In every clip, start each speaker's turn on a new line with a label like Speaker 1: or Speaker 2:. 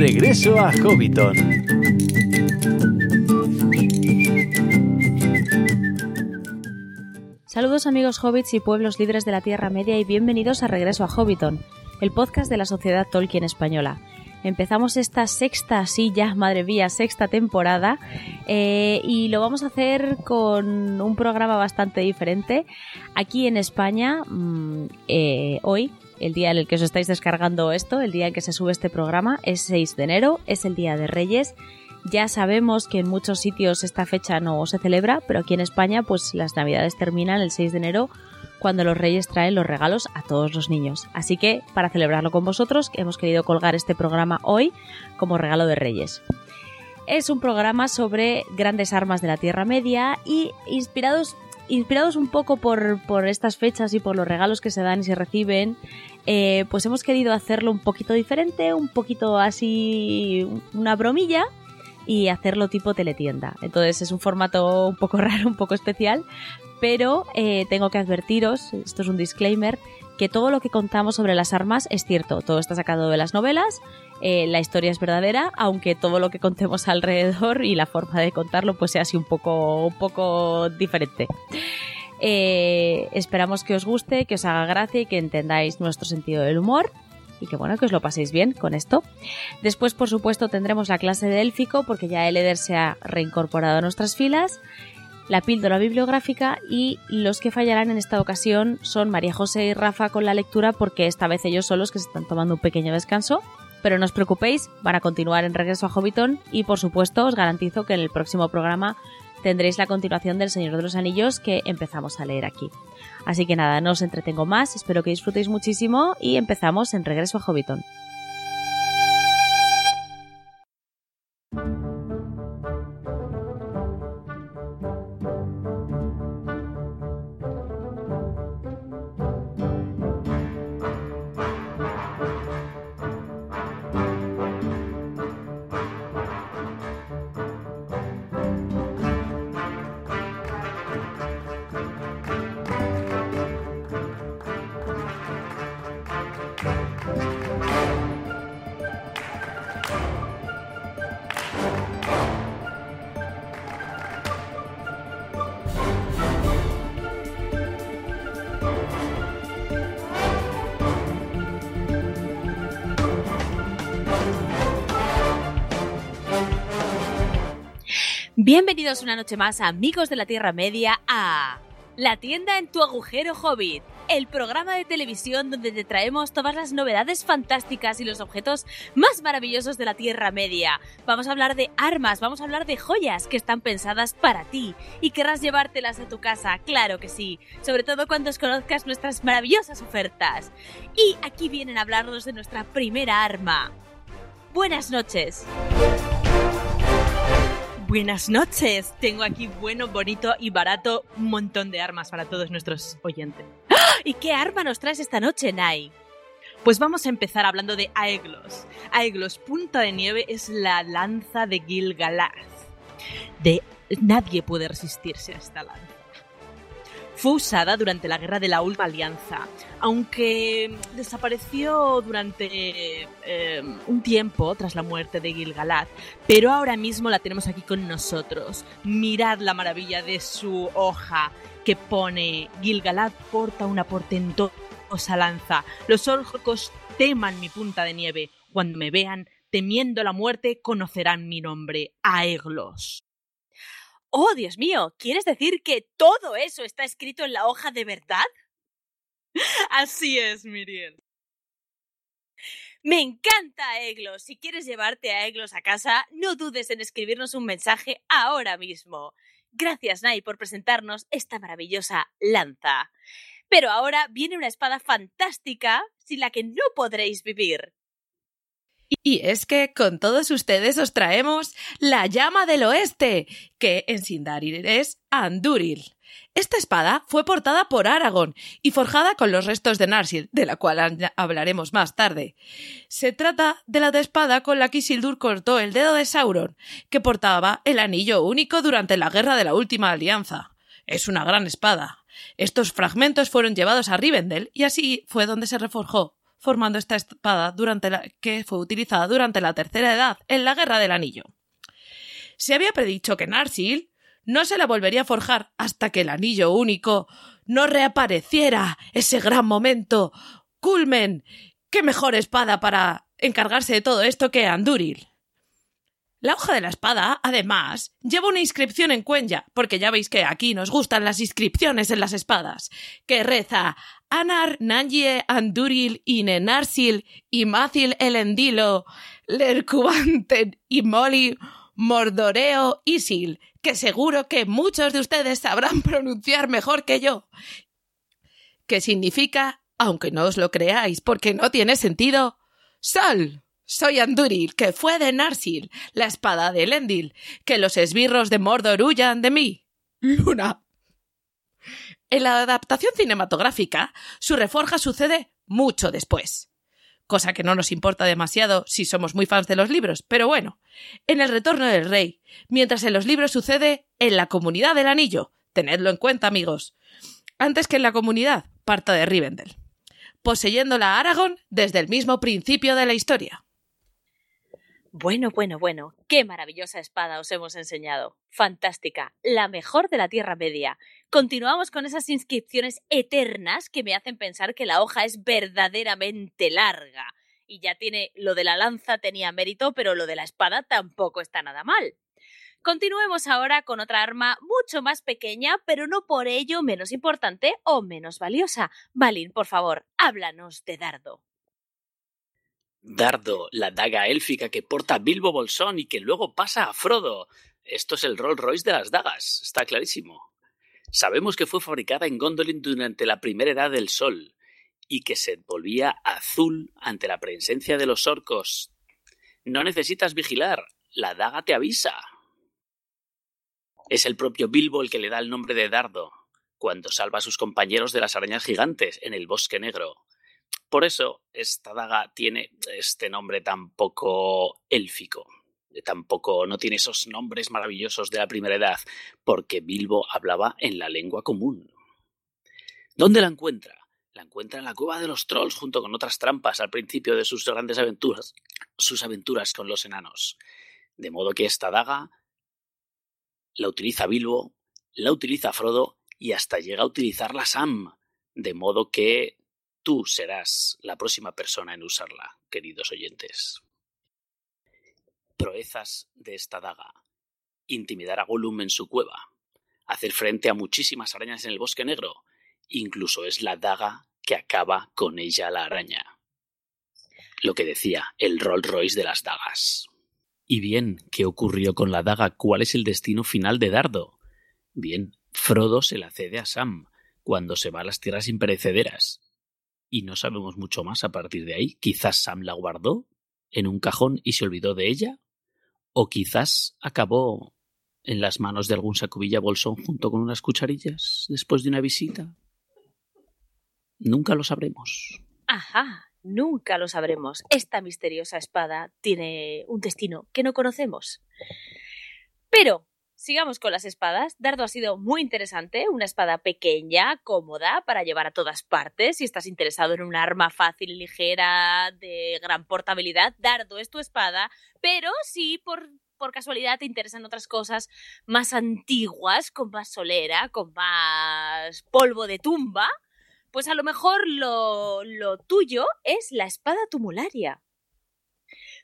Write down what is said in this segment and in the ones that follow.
Speaker 1: Regreso a Hobbiton.
Speaker 2: Saludos amigos hobbits y pueblos libres de la Tierra Media y bienvenidos a Regreso a Hobbiton, el podcast de la Sociedad Tolkien Española. Empezamos esta sexta, sí ya, madre mía, sexta temporada eh, y lo vamos a hacer con un programa bastante diferente. Aquí en España, mm, eh, hoy, el día en el que os estáis descargando esto, el día en que se sube este programa, es 6 de enero, es el Día de Reyes. Ya sabemos que en muchos sitios esta fecha no se celebra, pero aquí en España pues las navidades terminan el 6 de enero cuando los reyes traen los regalos a todos los niños. Así que, para celebrarlo con vosotros, hemos querido colgar este programa hoy como regalo de reyes. Es un programa sobre grandes armas de la Tierra Media y inspirados, inspirados un poco por, por estas fechas y por los regalos que se dan y se reciben, eh, pues hemos querido hacerlo un poquito diferente, un poquito así, una bromilla y hacerlo tipo teletienda. Entonces es un formato un poco raro, un poco especial, pero eh, tengo que advertiros, esto es un disclaimer, que todo lo que contamos sobre las armas es cierto, todo está sacado de las novelas, eh, la historia es verdadera, aunque todo lo que contemos alrededor y la forma de contarlo pues sea así un poco, un poco diferente. Eh, esperamos que os guste, que os haga gracia y que entendáis nuestro sentido del humor y que bueno, que os lo paséis bien con esto. Después, por supuesto, tendremos la clase de élfico porque ya Eleder se ha reincorporado a nuestras filas la píldora bibliográfica y los que fallarán en esta ocasión son María José y Rafa con la lectura porque esta vez ellos son los que se están tomando un pequeño descanso. Pero no os preocupéis, van a continuar en regreso a Hobbiton y por supuesto os garantizo que en el próximo programa tendréis la continuación del Señor de los Anillos que empezamos a leer aquí. Así que nada, no os entretengo más, espero que disfrutéis muchísimo y empezamos en regreso a Hobbiton. Bienvenidos una noche más, amigos de la Tierra Media, a La tienda en tu agujero Hobbit, el programa de televisión donde te traemos todas las novedades fantásticas y los objetos más maravillosos de la Tierra Media. Vamos a hablar de armas, vamos a hablar de joyas que están pensadas para ti y querrás llevártelas a tu casa, claro que sí, sobre todo cuando conozcas nuestras maravillosas ofertas. Y aquí vienen a hablarnos de nuestra primera arma. Buenas noches. Buenas noches. Tengo aquí bueno, bonito y barato un montón de armas para todos nuestros oyentes. ¡Ah! ¿Y qué arma nos traes esta noche, Nai? Pues vamos a empezar hablando de Aeglos. Aeglos Punta de Nieve es la lanza de Gil-galad. De nadie puede resistirse a esta lanza fue usada durante la Guerra de la Última Alianza, aunque desapareció durante eh, un tiempo tras la muerte de Gil-galad, pero ahora mismo la tenemos aquí con nosotros. Mirad la maravilla de su hoja que pone Gil-galad porta una portentosa lanza. Los orcos teman mi punta de nieve. Cuando me vean temiendo la muerte, conocerán mi nombre, Aeglos. Oh, Dios mío, ¿quieres decir que todo eso está escrito en la hoja de verdad? Así es, Miriel. Me encanta Eglos. Si quieres llevarte a Eglos a casa, no dudes en escribirnos un mensaje ahora mismo. Gracias, Nai, por presentarnos esta maravillosa lanza. Pero ahora viene una espada fantástica sin la que no podréis vivir.
Speaker 3: Y es que con todos ustedes os traemos la llama del oeste, que en Sindarin es Anduril. Esta espada fue portada por Aragorn y forjada con los restos de Narsil, de la cual hablaremos más tarde. Se trata de la espada con la que Isildur cortó el dedo de Sauron, que portaba el anillo único durante la guerra de la última alianza. Es una gran espada. Estos fragmentos fueron llevados a Rivendell y así fue donde se reforjó, formando esta espada durante la que fue utilizada durante la Tercera Edad en la Guerra del Anillo. Se había predicho que Narsil no se la volvería a forjar hasta que el anillo único no reapareciera ese gran momento. Culmen. ¿Qué mejor espada para encargarse de todo esto que Anduril? La hoja de la espada, además, lleva una inscripción en cuenya, porque ya veis que aquí nos gustan las inscripciones en las espadas, que reza Anar Nangie Anduril Inenarsil Imacil Elendilo Lercubanten y Moli Mordoreo Isil, que seguro que muchos de ustedes sabrán pronunciar mejor que yo. Que significa, aunque no os lo creáis porque no tiene sentido, Sol. Soy Anduril, que fue de Narsil, la espada de Elendil, que los esbirros de Mordor huyan de mí. Luna. En la adaptación cinematográfica, su reforja sucede mucho después. Cosa que no nos importa demasiado si somos muy fans de los libros, pero bueno, en el retorno del rey, mientras en los libros sucede en la comunidad del anillo. Tenedlo en cuenta, amigos. Antes que en la comunidad, parta de Rivendell. Poseyéndola a Aragorn desde el mismo principio de la historia.
Speaker 2: Bueno, bueno, bueno, qué maravillosa espada os hemos enseñado. Fantástica, la mejor de la Tierra Media. Continuamos con esas inscripciones eternas que me hacen pensar que la hoja es verdaderamente larga. Y ya tiene lo de la lanza tenía mérito, pero lo de la espada tampoco está nada mal. Continuemos ahora con otra arma mucho más pequeña, pero no por ello menos importante o menos valiosa. Balin, por favor, háblanos de dardo.
Speaker 4: Dardo, la daga élfica que porta Bilbo Bolsón y que luego pasa a Frodo. Esto es el Rolls Royce de las dagas, está clarísimo. Sabemos que fue fabricada en Gondolin durante la primera edad del Sol y que se volvía azul ante la presencia de los orcos. No necesitas vigilar, la daga te avisa. Es el propio Bilbo el que le da el nombre de Dardo, cuando salva a sus compañeros de las arañas gigantes en el bosque negro. Por eso esta daga tiene este nombre tan poco élfico. Tampoco no tiene esos nombres maravillosos de la primera edad, porque Bilbo hablaba en la lengua común. ¿Dónde la encuentra? La encuentra en la cueva de los trolls junto con otras trampas al principio de sus grandes aventuras, sus aventuras con los enanos. De modo que esta daga la utiliza Bilbo, la utiliza Frodo y hasta llega a utilizarla Sam. De modo que Tú serás la próxima persona en usarla, queridos oyentes. Proezas de esta daga. Intimidar a Gollum en su cueva. Hacer frente a muchísimas arañas en el bosque negro. Incluso es la daga que acaba con ella la araña. Lo que decía el Rolls Royce de las dagas. Y bien, ¿qué ocurrió con la daga? ¿Cuál es el destino final de Dardo? Bien, Frodo se la cede a Sam cuando se va a las tierras imperecederas y no sabemos mucho más a partir de ahí. Quizás Sam la guardó en un cajón y se olvidó de ella, o quizás acabó en las manos de algún sacubilla bolsón junto con unas cucharillas después de una visita. Nunca lo sabremos.
Speaker 2: Ajá, nunca lo sabremos. Esta misteriosa espada tiene un destino que no conocemos. Pero Sigamos con las espadas. Dardo ha sido muy interesante, una espada pequeña, cómoda, para llevar a todas partes. Si estás interesado en un arma fácil, ligera, de gran portabilidad, Dardo es tu espada. Pero si por, por casualidad te interesan otras cosas más antiguas, con más solera, con más polvo de tumba, pues a lo mejor lo, lo tuyo es la espada tumularia.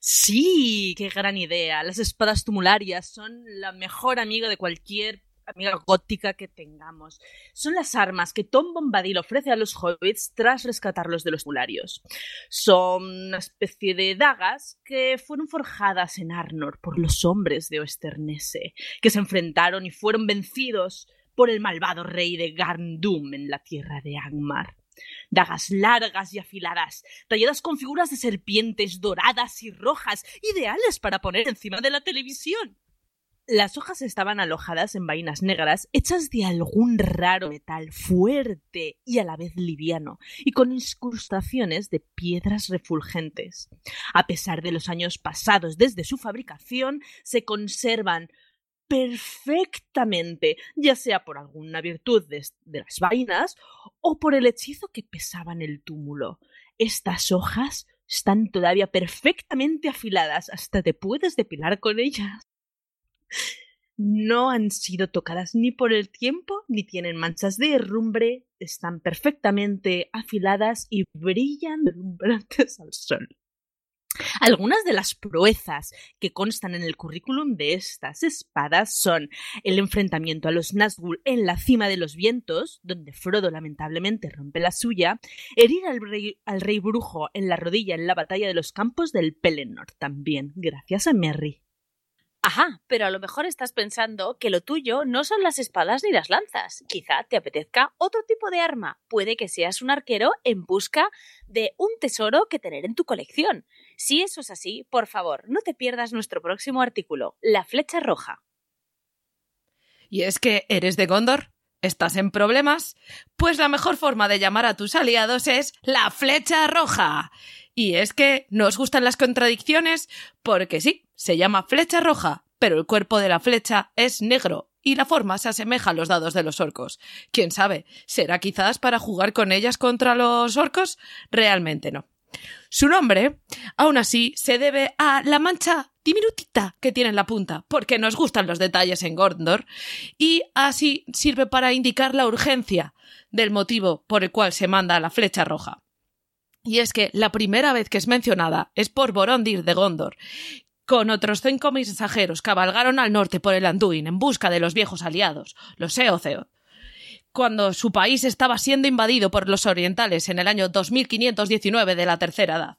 Speaker 3: Sí, qué gran idea. Las espadas tumularias son la mejor amiga de cualquier amiga gótica que tengamos. Son las armas que Tom Bombadil ofrece a los hobbits tras rescatarlos de los tumularios. Son una especie de dagas que fueron forjadas en Arnor por los hombres de Oesternese, que se enfrentaron y fueron vencidos por el malvado rey de Garndum en la tierra de Angmar dagas largas y afiladas, talladas con figuras de serpientes doradas y rojas, ideales para poner encima de la televisión. Las hojas estaban alojadas en vainas negras hechas de algún raro metal fuerte y a la vez liviano, y con incrustaciones de piedras refulgentes. A pesar de los años pasados desde su fabricación, se conservan
Speaker 5: perfectamente, ya sea por alguna virtud de, las vainas o por el hechizo que pesaba en el túmulo. Estas hojas están todavía perfectamente afiladas, hasta te puedes depilar con ellas. No han sido tocadas ni por el tiempo, ni tienen manchas de herrumbre, están perfectamente afiladas y brillan deslumbrantes al sol. Algunas de las proezas que constan en el currículum de estas espadas son el enfrentamiento a los Nazgûl en la cima de los vientos, donde Frodo lamentablemente rompe la suya, herir al rey, al rey brujo en la rodilla en la batalla de los campos del Pelennor, también gracias a Merry.
Speaker 2: Ajá, pero a lo mejor estás pensando que lo tuyo no son las espadas ni las lanzas. Quizá te apetezca otro tipo de arma. Puede que seas un arquero en busca de un tesoro que tener en tu colección. Si eso es así, por favor, no te pierdas nuestro próximo artículo, La flecha roja.
Speaker 3: ¿Y es que eres de Gondor? ¿Estás en problemas? Pues la mejor forma de llamar a tus aliados es la flecha roja. Y es que no os gustan las contradicciones porque sí, se llama flecha roja, pero el cuerpo de la flecha es negro y la forma se asemeja a los dados de los orcos. ¿Quién sabe? ¿Será quizás para jugar con ellas contra los orcos? Realmente no. Su nombre, aún así, se debe a la mancha diminutita que tiene en la punta, porque nos gustan los detalles en Gondor, y así sirve para indicar la urgencia del motivo por el cual se manda la flecha roja. Y es que la primera vez que es mencionada es por Borondir de Gondor, con otros cinco mensajeros cabalgaron al norte por el Anduin en busca de los viejos aliados, los Eotheoth. Cuando su país estaba siendo invadido por los orientales en el año 2519 de la Tercera Edad.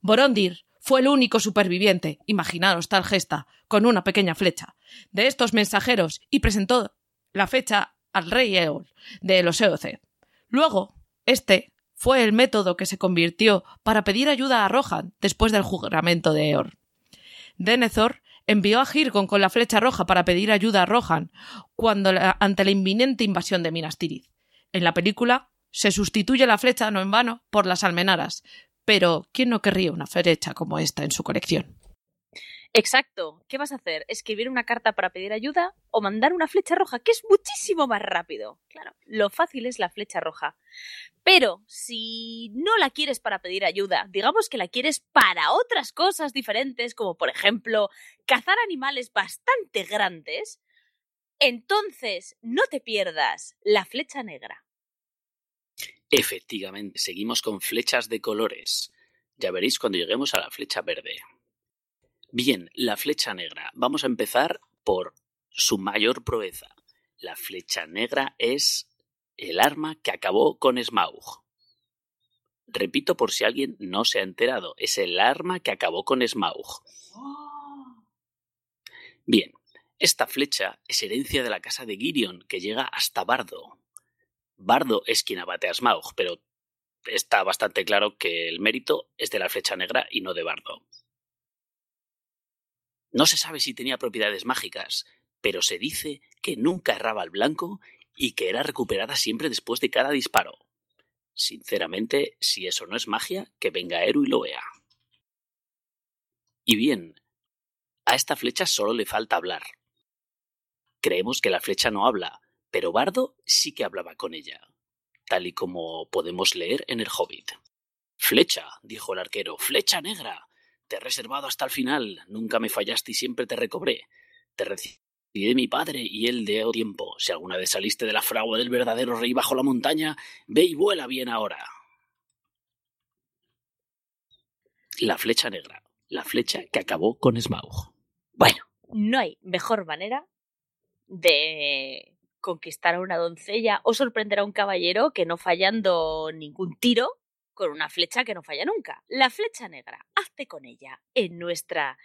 Speaker 3: Borondir fue el único superviviente, imaginaros tal gesta, con una pequeña flecha, de estos mensajeros y presentó la fecha al rey Eol de los Eotheoth. Luego, este fue el método que se convirtió para pedir ayuda a Rohan después del juramento de Eor. Denethor envió a Hirgon con la flecha roja para pedir ayuda a Rohan cuando ante la inminente invasión de Minas Tirith. En la película se sustituye la flecha no en vano por las almenaras, pero ¿quién no querría una flecha como esta en su colección?
Speaker 2: Exacto. ¿Qué vas a hacer? ¿Escribir una carta para pedir ayuda o mandar una flecha roja, que es muchísimo más rápido? Claro, lo fácil es la flecha roja. Pero si no la quieres para pedir ayuda, digamos que la quieres para otras cosas diferentes, como por ejemplo cazar animales bastante grandes, entonces no te pierdas la flecha negra.
Speaker 4: Efectivamente, seguimos con flechas de colores. Ya veréis cuando lleguemos a la flecha verde. Bien, la flecha negra. Vamos a empezar por su mayor proeza. La flecha negra es el arma que acabó con Smaug. Repito por si alguien no se ha enterado, es el arma que acabó con Smaug. Bien, esta flecha es herencia de la casa de Girion, que llega hasta Bardo. Bardo es quien abate a Smaug, pero está bastante claro que el mérito es de la flecha negra y no de Bardo. No se sabe si tenía propiedades mágicas, pero se dice que nunca erraba al blanco y que era recuperada siempre después de cada disparo. Sinceramente, si eso no es magia, que venga Eru y lo vea. Y bien, a esta flecha solo le falta hablar. Creemos que la flecha no habla, pero Bardo sí que hablaba con ella, tal y como podemos leer en el Hobbit. Flecha, dijo el arquero, flecha negra. Te he reservado hasta el final. Nunca me fallaste y siempre te recobré. Te recibí de mi padre y él de tiempo. Si alguna vez saliste de la fragua del verdadero rey bajo la montaña, ve y vuela bien ahora. La flecha negra. La flecha que acabó con Smaug. Bueno.
Speaker 2: No hay mejor manera de conquistar a una doncella o sorprender a un caballero que no fallando ningún tiro con una flecha que no falla nunca. La flecha negra. Hazte con ella en nuestra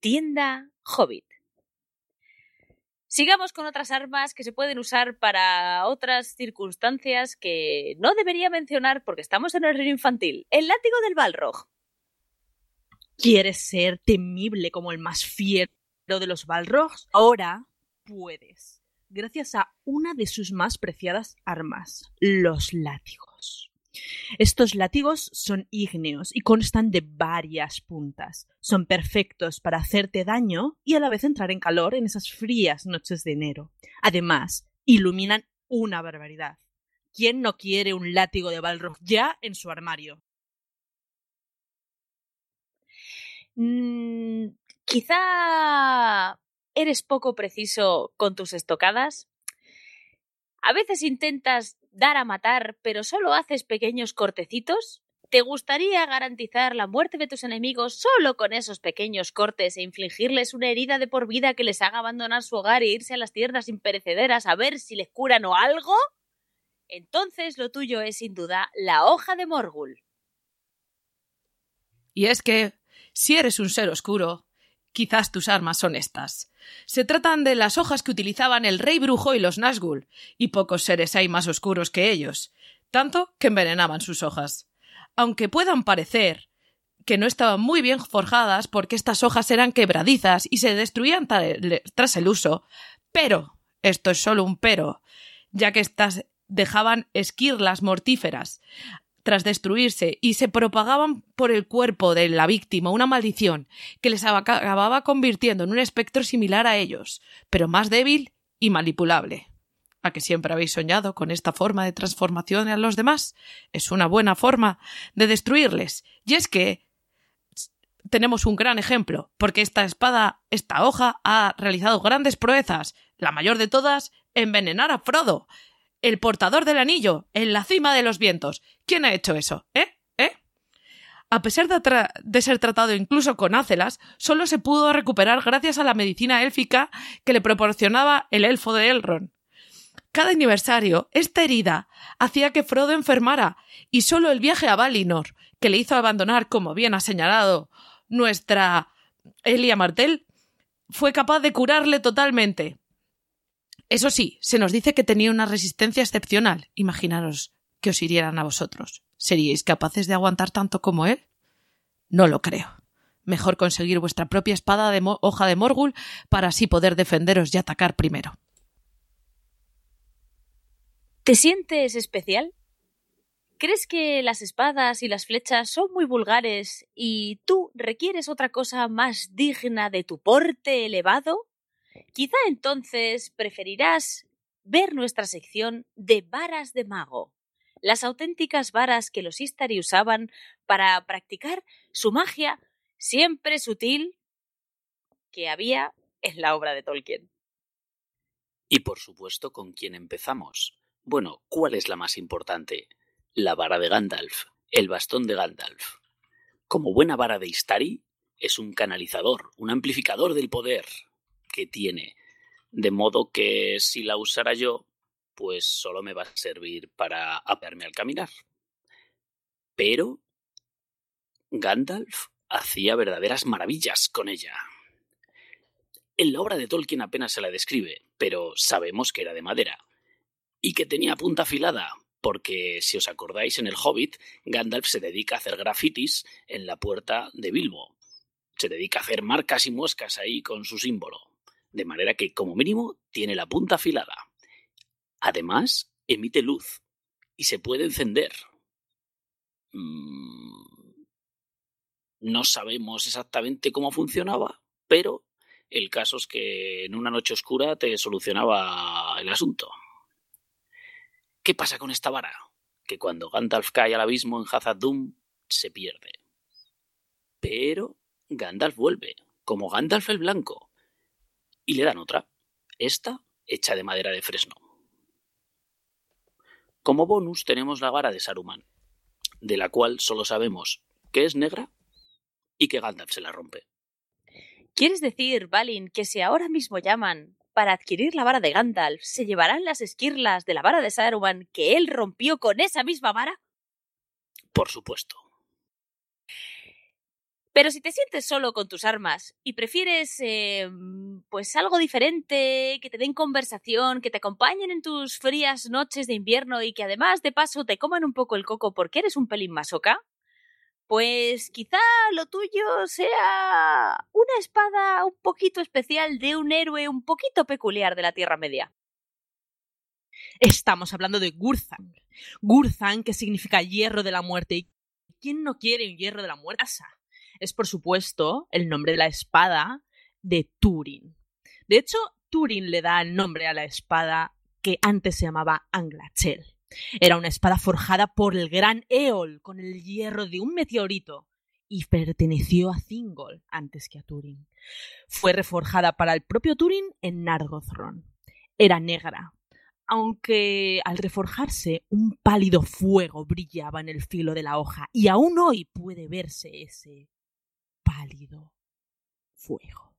Speaker 2: tienda Hobbit. Sigamos con otras armas que se pueden usar para otras circunstancias que no debería mencionar porque estamos en el reino infantil. El látigo del Balrog.
Speaker 5: ¿Quieres ser temible como el más fiero de los Balrogs? Ahora puedes, gracias a una de sus más preciadas armas, los látigos. Estos látigos son ígneos y constan de varias puntas. Son perfectos para hacerte daño y a la vez entrar en calor en esas frías noches de enero. Además, iluminan una barbaridad. ¿Quién no quiere un látigo de Balrog ya en su armario?
Speaker 2: Mm, quizá eres poco preciso con tus estocadas. A veces intentas dar a matar, pero solo haces pequeños cortecitos. ¿Te gustaría garantizar la muerte de tus enemigos solo con esos pequeños cortes e infligirles una herida de por vida que les haga abandonar su hogar e irse a las tierras imperecederas a ver si les curan o algo? Entonces lo tuyo es sin duda la hoja de Morgul.
Speaker 3: Y es que, si eres un ser oscuro, quizás tus armas son estas. Se tratan de las hojas que utilizaban el rey brujo y los Nazgûl, y pocos seres hay más oscuros que ellos, tanto que envenenaban sus hojas. Aunque puedan parecer que no estaban muy bien forjadas porque estas hojas eran quebradizas y se destruían tras el uso, pero, esto es solo un pero, ya que estas dejaban esquirlas mortíferas tras destruirse y se propagaban por el cuerpo de la víctima una maldición que les acababa convirtiendo en un espectro similar a ellos, pero más débil y manipulable. ¿A que siempre habéis soñado con esta forma de transformación en los demás? Es una buena forma de destruirles. Y es que tenemos un gran ejemplo, porque esta espada, esta hoja, ha realizado grandes proezas. La mayor de todas, envenenar a Frodo el portador del anillo, en la cima de los vientos. ¿Quién ha hecho eso? ¿Eh? ¿Eh? A pesar de, ser tratado incluso con ácelas, solo se pudo recuperar gracias a la medicina élfica que le proporcionaba el elfo de Elrond. Cada aniversario, esta herida hacía que Frodo enfermara, y solo el viaje a Valinor, que le hizo abandonar, como bien ha señalado nuestra Elia Martel, fue capaz de curarle totalmente. Eso sí, se nos dice que tenía una resistencia excepcional. Imaginaros que os hirieran a vosotros. ¿Seríais capaces de aguantar tanto como él? No lo creo. Mejor conseguir vuestra propia espada de hoja de Morgul para así poder defenderos y atacar primero.
Speaker 2: ¿Te sientes especial? ¿Crees que las espadas y las flechas son muy vulgares y tú requieres otra cosa más digna de tu porte elevado? Quizá entonces preferirás ver nuestra sección de varas de mago, las auténticas varas que los Istari usaban para practicar su magia siempre sutil que había en la obra de Tolkien.
Speaker 4: Y por supuesto, ¿con quién empezamos? Bueno, ¿cuál es la más importante? La vara de Gandalf, el bastón de Gandalf. Como buena vara de Istari, es un canalizador, un amplificador del poder, que tiene. De modo que si la usara yo, pues solo me va a servir para apearme al caminar. Pero Gandalf hacía verdaderas maravillas con ella. En la obra de Tolkien apenas se la describe, pero sabemos que era de madera. Y que tenía punta afilada, porque si os acordáis en el Hobbit, Gandalf se dedica a hacer grafitis en la puerta de Bilbo. Se dedica a hacer marcas y muescas ahí con su símbolo de manera que como mínimo tiene la punta afilada. Además, emite luz y se puede encender. Mm, no sabemos exactamente cómo funcionaba, pero el caso es que en una noche oscura te solucionaba el asunto. ¿Qué pasa con esta vara? Que cuando Gandalf cae al abismo en Hazad Dûm, se pierde. Pero Gandalf vuelve, como Gandalf el Blanco, y le dan otra, esta hecha de madera de fresno. Como bonus tenemos la vara de Saruman, de la cual solo sabemos que es negra y que Gandalf se la rompe.
Speaker 2: ¿Quieres decir, Balin, que si ahora mismo llaman para adquirir la vara de Gandalf, se llevarán las esquirlas de la vara de Saruman que él rompió con esa misma vara?
Speaker 4: Por supuesto.
Speaker 2: Pero si te sientes solo con tus armas y prefieres, eh, pues algo diferente, que te den conversación, que te acompañen en tus frías noches de invierno y que además de paso te coman un poco el coco porque eres un pelín masoca, pues quizá lo tuyo sea una espada un poquito especial de un héroe un poquito peculiar de la Tierra Media.
Speaker 5: Estamos hablando de Gurzang. Gurzang, que significa hierro de la muerte. ¿Y quién no quiere un hierro de la muerte? Es, por supuesto, el nombre de la espada de Turin. De hecho, Turin le da el nombre a la espada que antes se llamaba Anglachel. Era una espada forjada por el gran Eol con el hierro de un meteorito y perteneció a Thingol antes que a Turin. Fue reforjada para el propio Turin en Nargothrond. Era negra, aunque al reforjarse un pálido fuego brillaba en el filo de la hoja y aún hoy puede verse ese fuego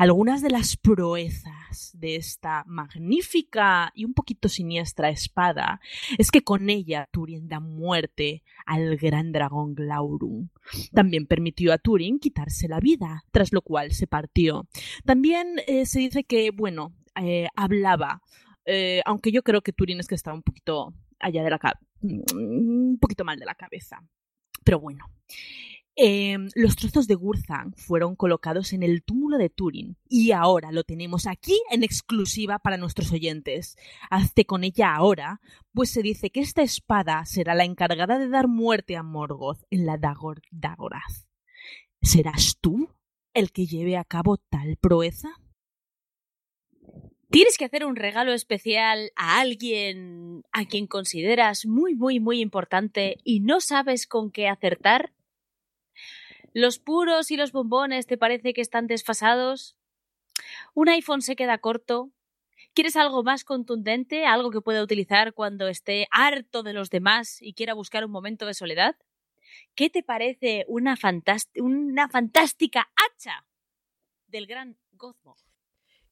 Speaker 5: algunas de las proezas de esta magnífica y un poquito siniestra espada es que con ella Turin da muerte al gran dragón Glaurung. También permitió a Turin quitarse la vida, tras lo cual se partió. También eh, se dice que, bueno, eh, hablaba, eh, aunque yo creo que Turin es que estaba un poquito allá de la un poquito mal de la cabeza. Pero bueno. Em, los trozos de Gurzang fueron colocados en el túmulo de Turin y ahora lo tenemos aquí en exclusiva para nuestros oyentes. Hazte con ella ahora, pues se dice que esta espada será la encargada de dar muerte a Morgoth en la Dagor Dagorath. ¿Serás tú el que lleve a cabo tal proeza?
Speaker 2: ¿Tienes que hacer un regalo especial a alguien a quien consideras muy, muy, muy importante y no sabes con qué acertar? ¿Los puros y los bombones te parece que están desfasados? ¿Un iPhone se queda corto? ¿Quieres algo más contundente? ¿Algo que pueda utilizar cuando esté harto de los demás y quiera buscar un momento de soledad? ¿Qué te parece una, una fantástica hacha del gran Gozmo?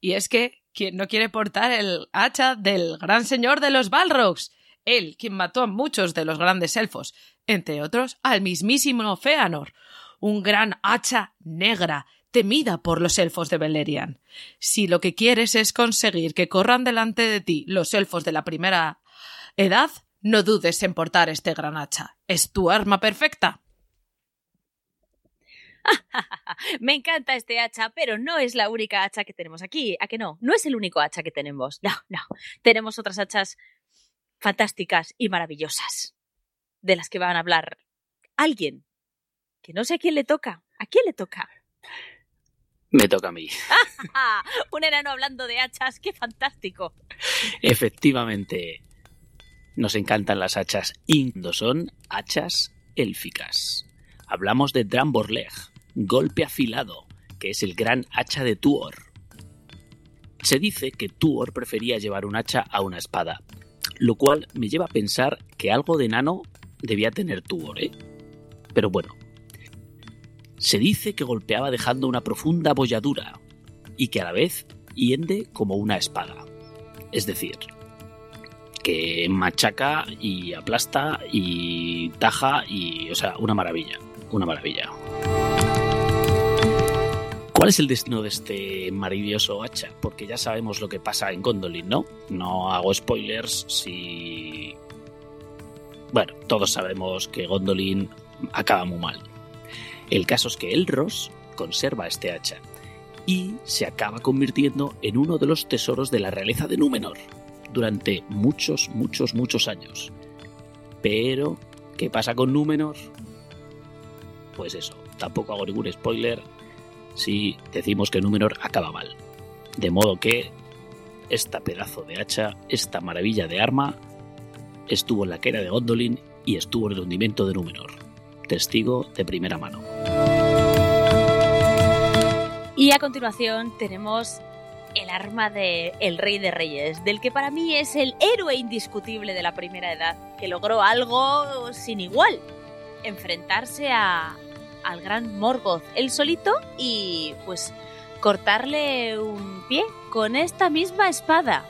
Speaker 3: Y es que, ¿quién no quiere portar el hacha del gran señor de los Balrogs? Él, quien mató a muchos de los grandes elfos, entre otros al mismísimo Feanor, un gran hacha negra, temida por los elfos de Beleriand. Si lo que quieres es conseguir que corran delante de ti los elfos de la primera edad, no dudes en portar este gran hacha. Es tu arma perfecta.
Speaker 2: Me encanta este hacha, pero no es la única hacha que tenemos aquí. ¿A que no? No es el único hacha que tenemos. No, no. Tenemos otras hachas fantásticas y maravillosas, de las que van a hablar alguien que no sé a quién le toca. ¿A quién le toca?
Speaker 4: Me toca a mí.
Speaker 2: Un enano hablando de hachas, qué fantástico.
Speaker 4: Efectivamente, nos encantan las hachas y son hachas élficas. Hablamos de Dramborleg, golpe afilado, que es el gran hacha de Tuor. Se dice que Tuor prefería llevar un hacha a una espada, lo cual me lleva a pensar que algo de enano debía tener Tuor, ¿eh? Pero bueno, se dice que golpeaba dejando una profunda bolladura y que a la vez hiende como una espada. Es decir, que machaca y aplasta y taja y, o sea, una maravilla, una maravilla. ¿Cuál es el destino de este maravilloso hacha? Porque ya sabemos lo que pasa en Gondolin, ¿no? No hago spoilers si... Bueno, todos sabemos que Gondolin acaba muy mal. El caso es que Elros conserva este hacha y se acaba convirtiendo en uno de los tesoros de la realeza de Númenor durante muchos, muchos, muchos años. Pero, ¿qué pasa con Númenor? Pues eso, tampoco hago ningún spoiler si decimos que Númenor acaba mal. De modo que esta pedazo de hacha, esta maravilla de arma, estuvo en la quera de Gondolin y estuvo en el hundimiento de Númenor testigo de primera mano.
Speaker 2: Y a continuación tenemos el arma de el Rey de Reyes, del que para mí es el héroe indiscutible de la primera edad, que logró algo sin igual, enfrentarse a, al gran Morgoth él solito y pues cortarle un pie con esta misma espada.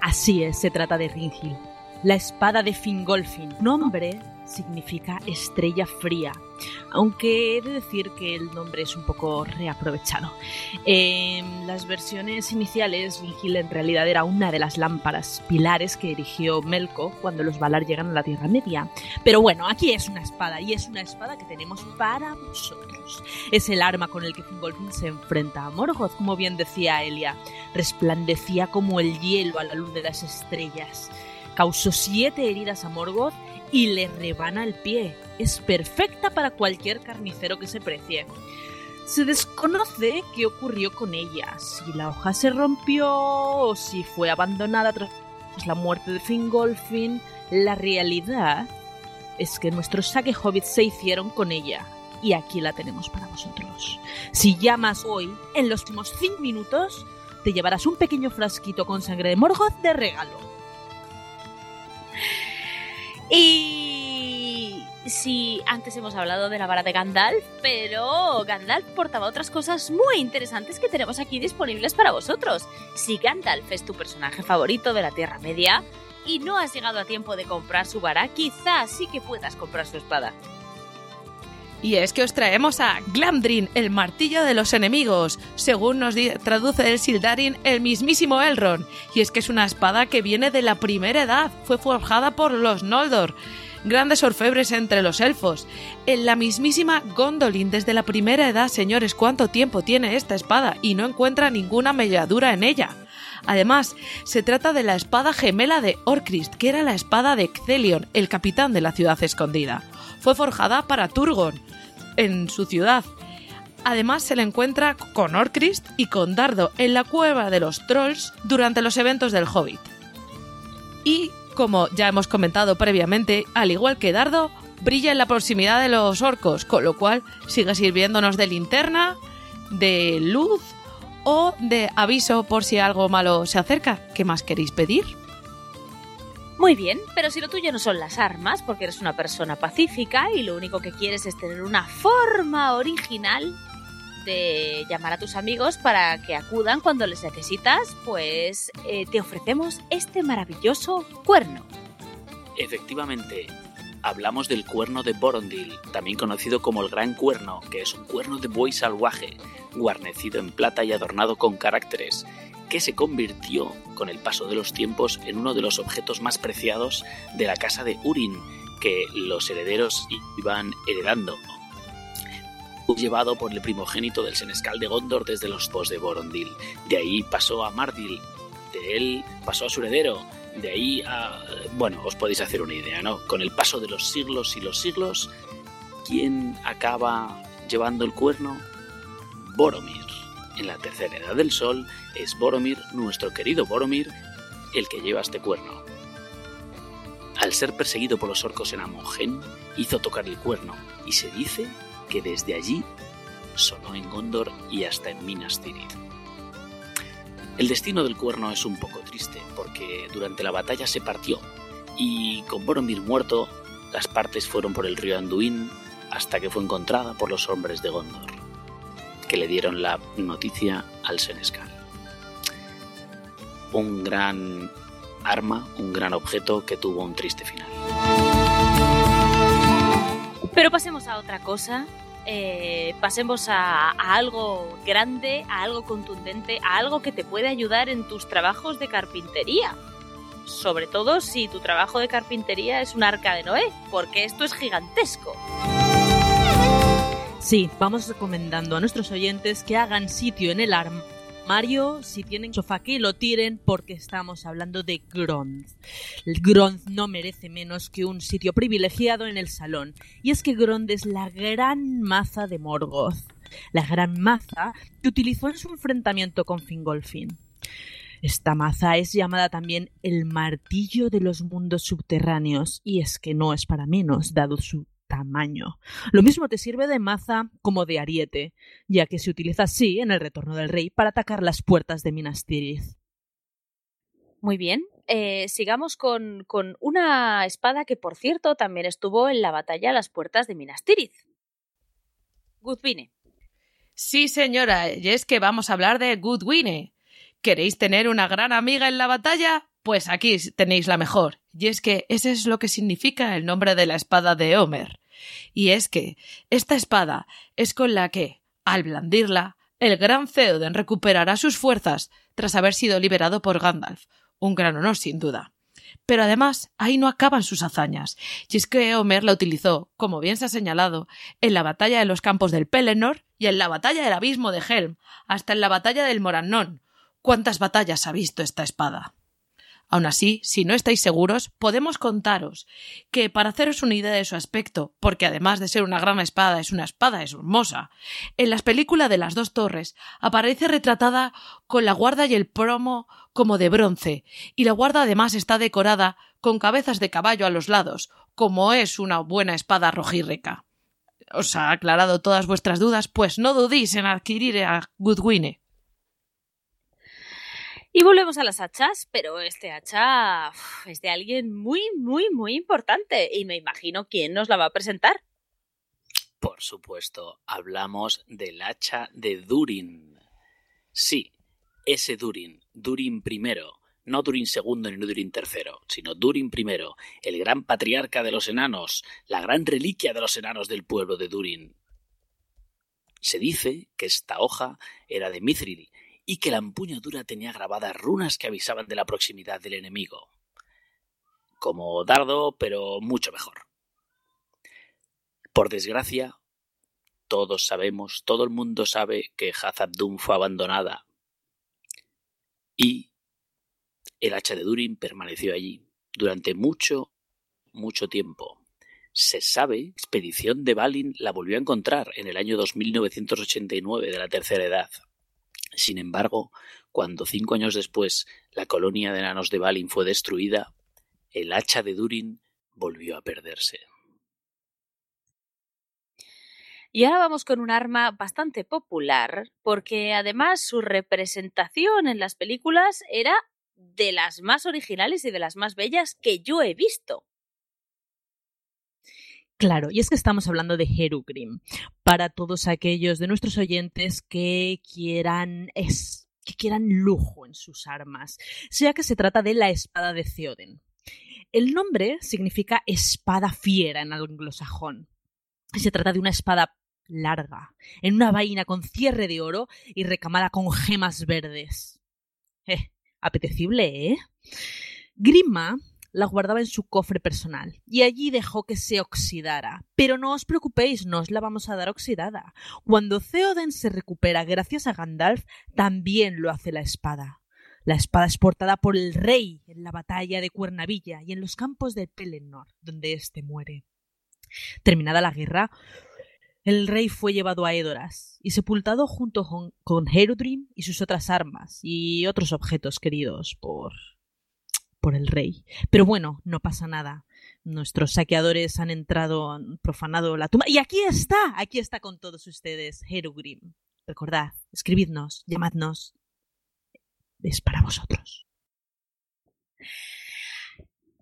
Speaker 5: Así es, se trata de Ringil, la espada de Fingolfin, nombre significa estrella fría aunque he de decir que el nombre es un poco reaprovechado. En las versiones iniciales, Vingil en realidad era una de las lámparas pilares que erigió Melko cuando los Valar llegan a la Tierra Media. Pero bueno, aquí es una espada y es una espada que tenemos para vosotros. Es el arma con el que Fingolfin se enfrenta a Morgoth, como bien decía Elia. Resplandecía como el hielo a la luz de las estrellas. Causó siete heridas a Morgoth y le rebana el pie. Es perfecta para cualquier carnicero que se precie. Se desconoce qué ocurrió con ella, si la hoja se rompió o si fue abandonada tras la muerte de Fingolfin. La realidad es que nuestros saque hobbits se hicieron con ella y aquí la tenemos para vosotros. Si llamas hoy, en los últimos 5 minutos, te llevarás un pequeño frasquito con sangre de Morgoth de regalo.
Speaker 2: Y sí, antes hemos hablado de la vara de Gandalf, pero Gandalf portaba otras cosas muy interesantes que tenemos aquí disponibles para vosotros. Si Gandalf es tu personaje favorito de la Tierra Media y no has llegado a tiempo de comprar su vara, quizás sí que puedas comprar su espada.
Speaker 3: Y es que os traemos a Glamdrin, el martillo de los enemigos, según nos traduce el Sildarin el mismísimo Elrond. Y es que es una espada que viene de la primera edad, fue forjada por los Noldor, grandes orfebres entre los elfos. En la mismísima Gondolin desde la primera edad, señores, ¿cuánto tiempo tiene esta espada? Y no encuentra ninguna melladura en ella. Además, se trata de la espada gemela de Orcrist, que era la espada de Cthelion, el capitán de la ciudad escondida. Fue forjada para Turgon, en su ciudad. Además se le encuentra con Orcrist y con Dardo en la cueva de los trolls durante los eventos del Hobbit. Y, como ya hemos comentado previamente, al igual que Dardo, brilla en la proximidad de los orcos, con lo cual sigue sirviéndonos de linterna, de luz o de aviso por si algo malo se acerca. ¿Qué más queréis pedir?
Speaker 2: Muy bien, pero si lo tuyo no son las armas, porque eres una persona pacífica y lo único que quieres es tener una forma original de llamar a tus amigos para que acudan cuando les necesitas, pues eh, te ofrecemos este maravilloso cuerno.
Speaker 4: Efectivamente, hablamos del cuerno de Borondil, también conocido como el Gran Cuerno, que es un cuerno de buey salvaje, guarnecido en plata y adornado con caracteres, que se convirtió, con el paso de los tiempos, en uno de los objetos más preciados de la casa de Urin, que los herederos iban heredando. Fue llevado por el primogénito del senescal de Gondor desde los pos de Borondil. De ahí pasó a Mardil, de él pasó a su heredero, de ahí a... Bueno, os podéis hacer una idea, ¿no? Con el paso de los siglos y los siglos, ¿quién acaba llevando el cuerno? Boromir en la tercera edad del sol, es Boromir, nuestro querido Boromir, el que lleva este cuerno. Al ser perseguido por los orcos en Amongen, hizo tocar el cuerno, y se dice que desde allí sonó en Gondor y hasta en Minas Tirith. El destino del cuerno es un poco triste, porque durante la batalla se partió, y con Boromir muerto, las partes fueron por el río Anduin hasta que fue encontrada por los hombres de Gondor que le dieron la noticia al Senescal. Un gran arma, un gran objeto que tuvo un triste final.
Speaker 2: Pero pasemos a otra cosa. Eh, pasemos a, a, algo grande, a algo contundente, a algo que te puede ayudar en tus trabajos de carpintería. Sobre todo si tu trabajo de carpintería es un arca de Noé, porque esto es gigantesco.
Speaker 5: Sí, vamos recomendando a nuestros oyentes que hagan sitio en el armario, si tienen sofá que lo tiren porque estamos hablando de Gronth. El Gronth no merece menos que un sitio privilegiado en el salón, y es que Gronth es la gran maza de Morgoth, la gran maza que utilizó en su enfrentamiento con Fingolfin. Esta maza es llamada también el martillo de los mundos subterráneos, y es que no es para menos, dado su tamaño. Lo mismo te sirve de maza como de ariete, ya que se utiliza así en el retorno del rey para atacar las puertas de Minas Tirith.
Speaker 2: Muy bien, eh, sigamos con, con, una espada que, por cierto, también estuvo en la batalla a las puertas de Minas Tirith. Gudwine.
Speaker 3: Sí, señora, y es que vamos a hablar de Gudwine. ¿Queréis tener una gran amiga en la batalla? Pues aquí tenéis la mejor. Y es que ese es lo que significa el nombre de la espada de Homer. Y es que esta espada es con la que, al blandirla, el gran Theoden recuperará sus fuerzas tras haber sido liberado por Gandalf. Un gran honor, sin duda. Pero además, ahí no acaban sus hazañas, y es que Homer la utilizó, como bien se ha señalado, en la batalla de los campos del Pelennor y en la batalla del abismo de Helm, hasta en la batalla del Morannon. ¿Cuántas batallas ha visto esta espada? Aun así, si no estáis seguros, podemos contaros que, para haceros una idea de su aspecto, porque además de ser una gran espada, es una espada hermosa, en las películas de las dos torres aparece retratada con la guarda y el promo como de bronce, y la guarda además está decorada con cabezas de caballo a los lados, como es una buena espada rojírrica. ¿Os ha aclarado todas vuestras dudas? Pues no dudéis en adquirir a Goodwine.
Speaker 2: Y volvemos a las hachas, pero este hacha es de alguien muy, muy, muy importante y me imagino quién nos la va a presentar.
Speaker 4: Por supuesto, hablamos del hacha de Durin. Sí, ese Durin, Durin primero, no Durin segundo ni Durin tercero, sino Durin primero, el gran patriarca de los enanos, la gran reliquia de los enanos del pueblo de Durin. Se dice que esta hoja era de Mithril y que la empuñadura tenía grabadas runas que avisaban de la proximidad del enemigo. Como dardo, pero mucho mejor. Por desgracia, todos sabemos, todo el mundo sabe que Hazabdum fue abandonada y el hacha de Durin permaneció allí durante mucho, mucho tiempo. Se sabe, expedición de Balin la volvió a encontrar en el año 2989 de la tercera edad. Sin embargo, cuando cinco años después la colonia de enanos de Balin fue destruida, el hacha de Durin volvió a perderse.
Speaker 2: Y ahora vamos con un arma bastante popular, porque además su representación en las películas era de las más originales y de las más bellas que yo he visto.
Speaker 5: Claro, y es que estamos hablando de Herugrim. Para todos aquellos de nuestros oyentes que quieran es, que quieran lujo en sus armas, sea que se trata de la espada de Theoden. El nombre significa espada fiera en anglosajón. Se trata de una espada larga, en una vaina con cierre de oro y recamada con gemas verdes. Eh, apetecible, ¿eh? Grima la guardaba en su cofre personal y allí dejó que se oxidara. Pero no os preocupéis, no os la vamos a dar oxidada. Cuando Theoden se recupera gracias a Gandalf, también lo hace la espada. La espada es portada por el rey en la batalla de Cuernavilla y en los campos de Pelennor, donde éste muere. Terminada la guerra, el rey fue llevado a Edoras y sepultado junto con Herudrim y sus otras armas y otros objetos queridos por por el rey. Pero bueno, no pasa nada. Nuestros saqueadores han entrado, han profanado la tumba. Y aquí está, aquí está con todos ustedes, Herugrim. Recordad, escribidnos, llamadnos. Es para vosotros.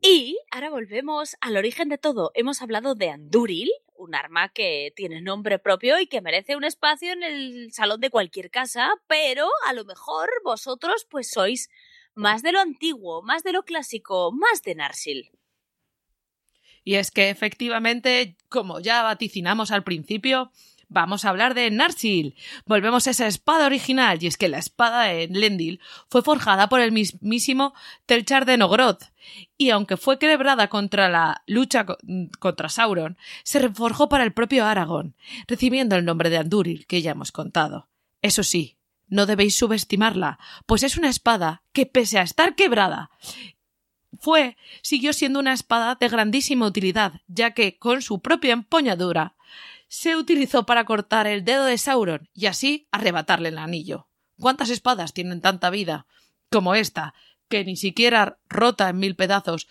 Speaker 2: Y ahora volvemos al origen de todo. Hemos hablado de Anduril, un arma que tiene nombre propio y que merece un espacio en el salón de cualquier casa, pero a lo mejor vosotros pues sois más de lo antiguo, más de lo clásico, más de Narsil.
Speaker 3: Y es que efectivamente, como ya vaticinamos al principio, vamos a hablar de Narsil. Volvemos a esa espada original, y es que la espada de Lendil fue forjada por el mismísimo Telchar de Nogrod, y aunque fue quebrada contra la lucha contra Sauron, se reforjó para el propio Aragorn, recibiendo el nombre de Andúril, que ya hemos contado. Eso sí, no debéis subestimarla, pues es una espada que, pese a estar quebrada, fue, siguió siendo una espada de grandísima utilidad, ya que con su propia empuñadura se utilizó para cortar el dedo de Sauron y así arrebatarle el anillo. ¿Cuántas espadas tienen tanta vida como esta, que ni siquiera rota en mil pedazos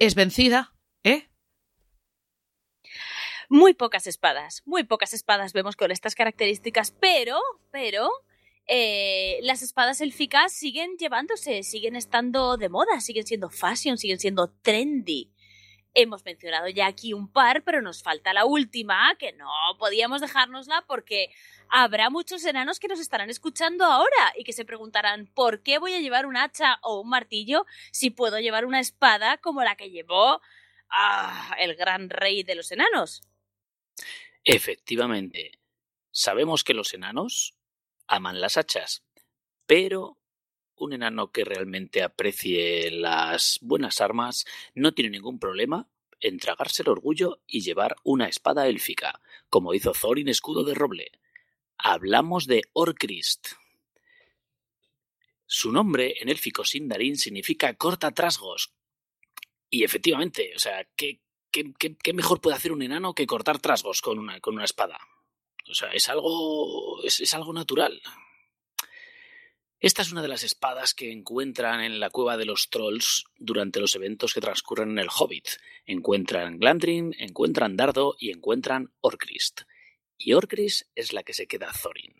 Speaker 3: es vencida? ¿Eh?
Speaker 2: Muy pocas espadas, muy pocas espadas vemos con estas características, pero, pero, eh, las espadas élficas siguen llevándose, siguen estando de moda, siguen siendo fashion, siguen siendo trendy. Hemos mencionado ya aquí un par, pero nos falta la última, que no podíamos dejárnosla porque habrá muchos enanos que nos estarán escuchando ahora y que se preguntarán ¿por qué voy a llevar un hacha o un martillo si puedo llevar una espada como la que llevó ah, el gran rey de los enanos?
Speaker 4: Efectivamente, sabemos que los enanos aman las hachas, pero un enano que realmente aprecie las buenas armas no tiene ningún problema en tragarse el orgullo y llevar una espada élfica, como hizo Thorin escudo de roble. Hablamos de Orcrist. Su nombre en élfico Sindarin significa corta trasgos. Y efectivamente, o sea, ¿qué, qué, qué, qué mejor puede hacer un enano que cortar trasgos con una, con una espada? O sea, es algo. es, es algo natural. Esta es una de las espadas que encuentran en la cueva de los trolls durante los eventos que transcurren en el Hobbit. Encuentran Glandrin, encuentran Dardo y encuentran Orcrist. Y Orcrist es la que se queda Thorin.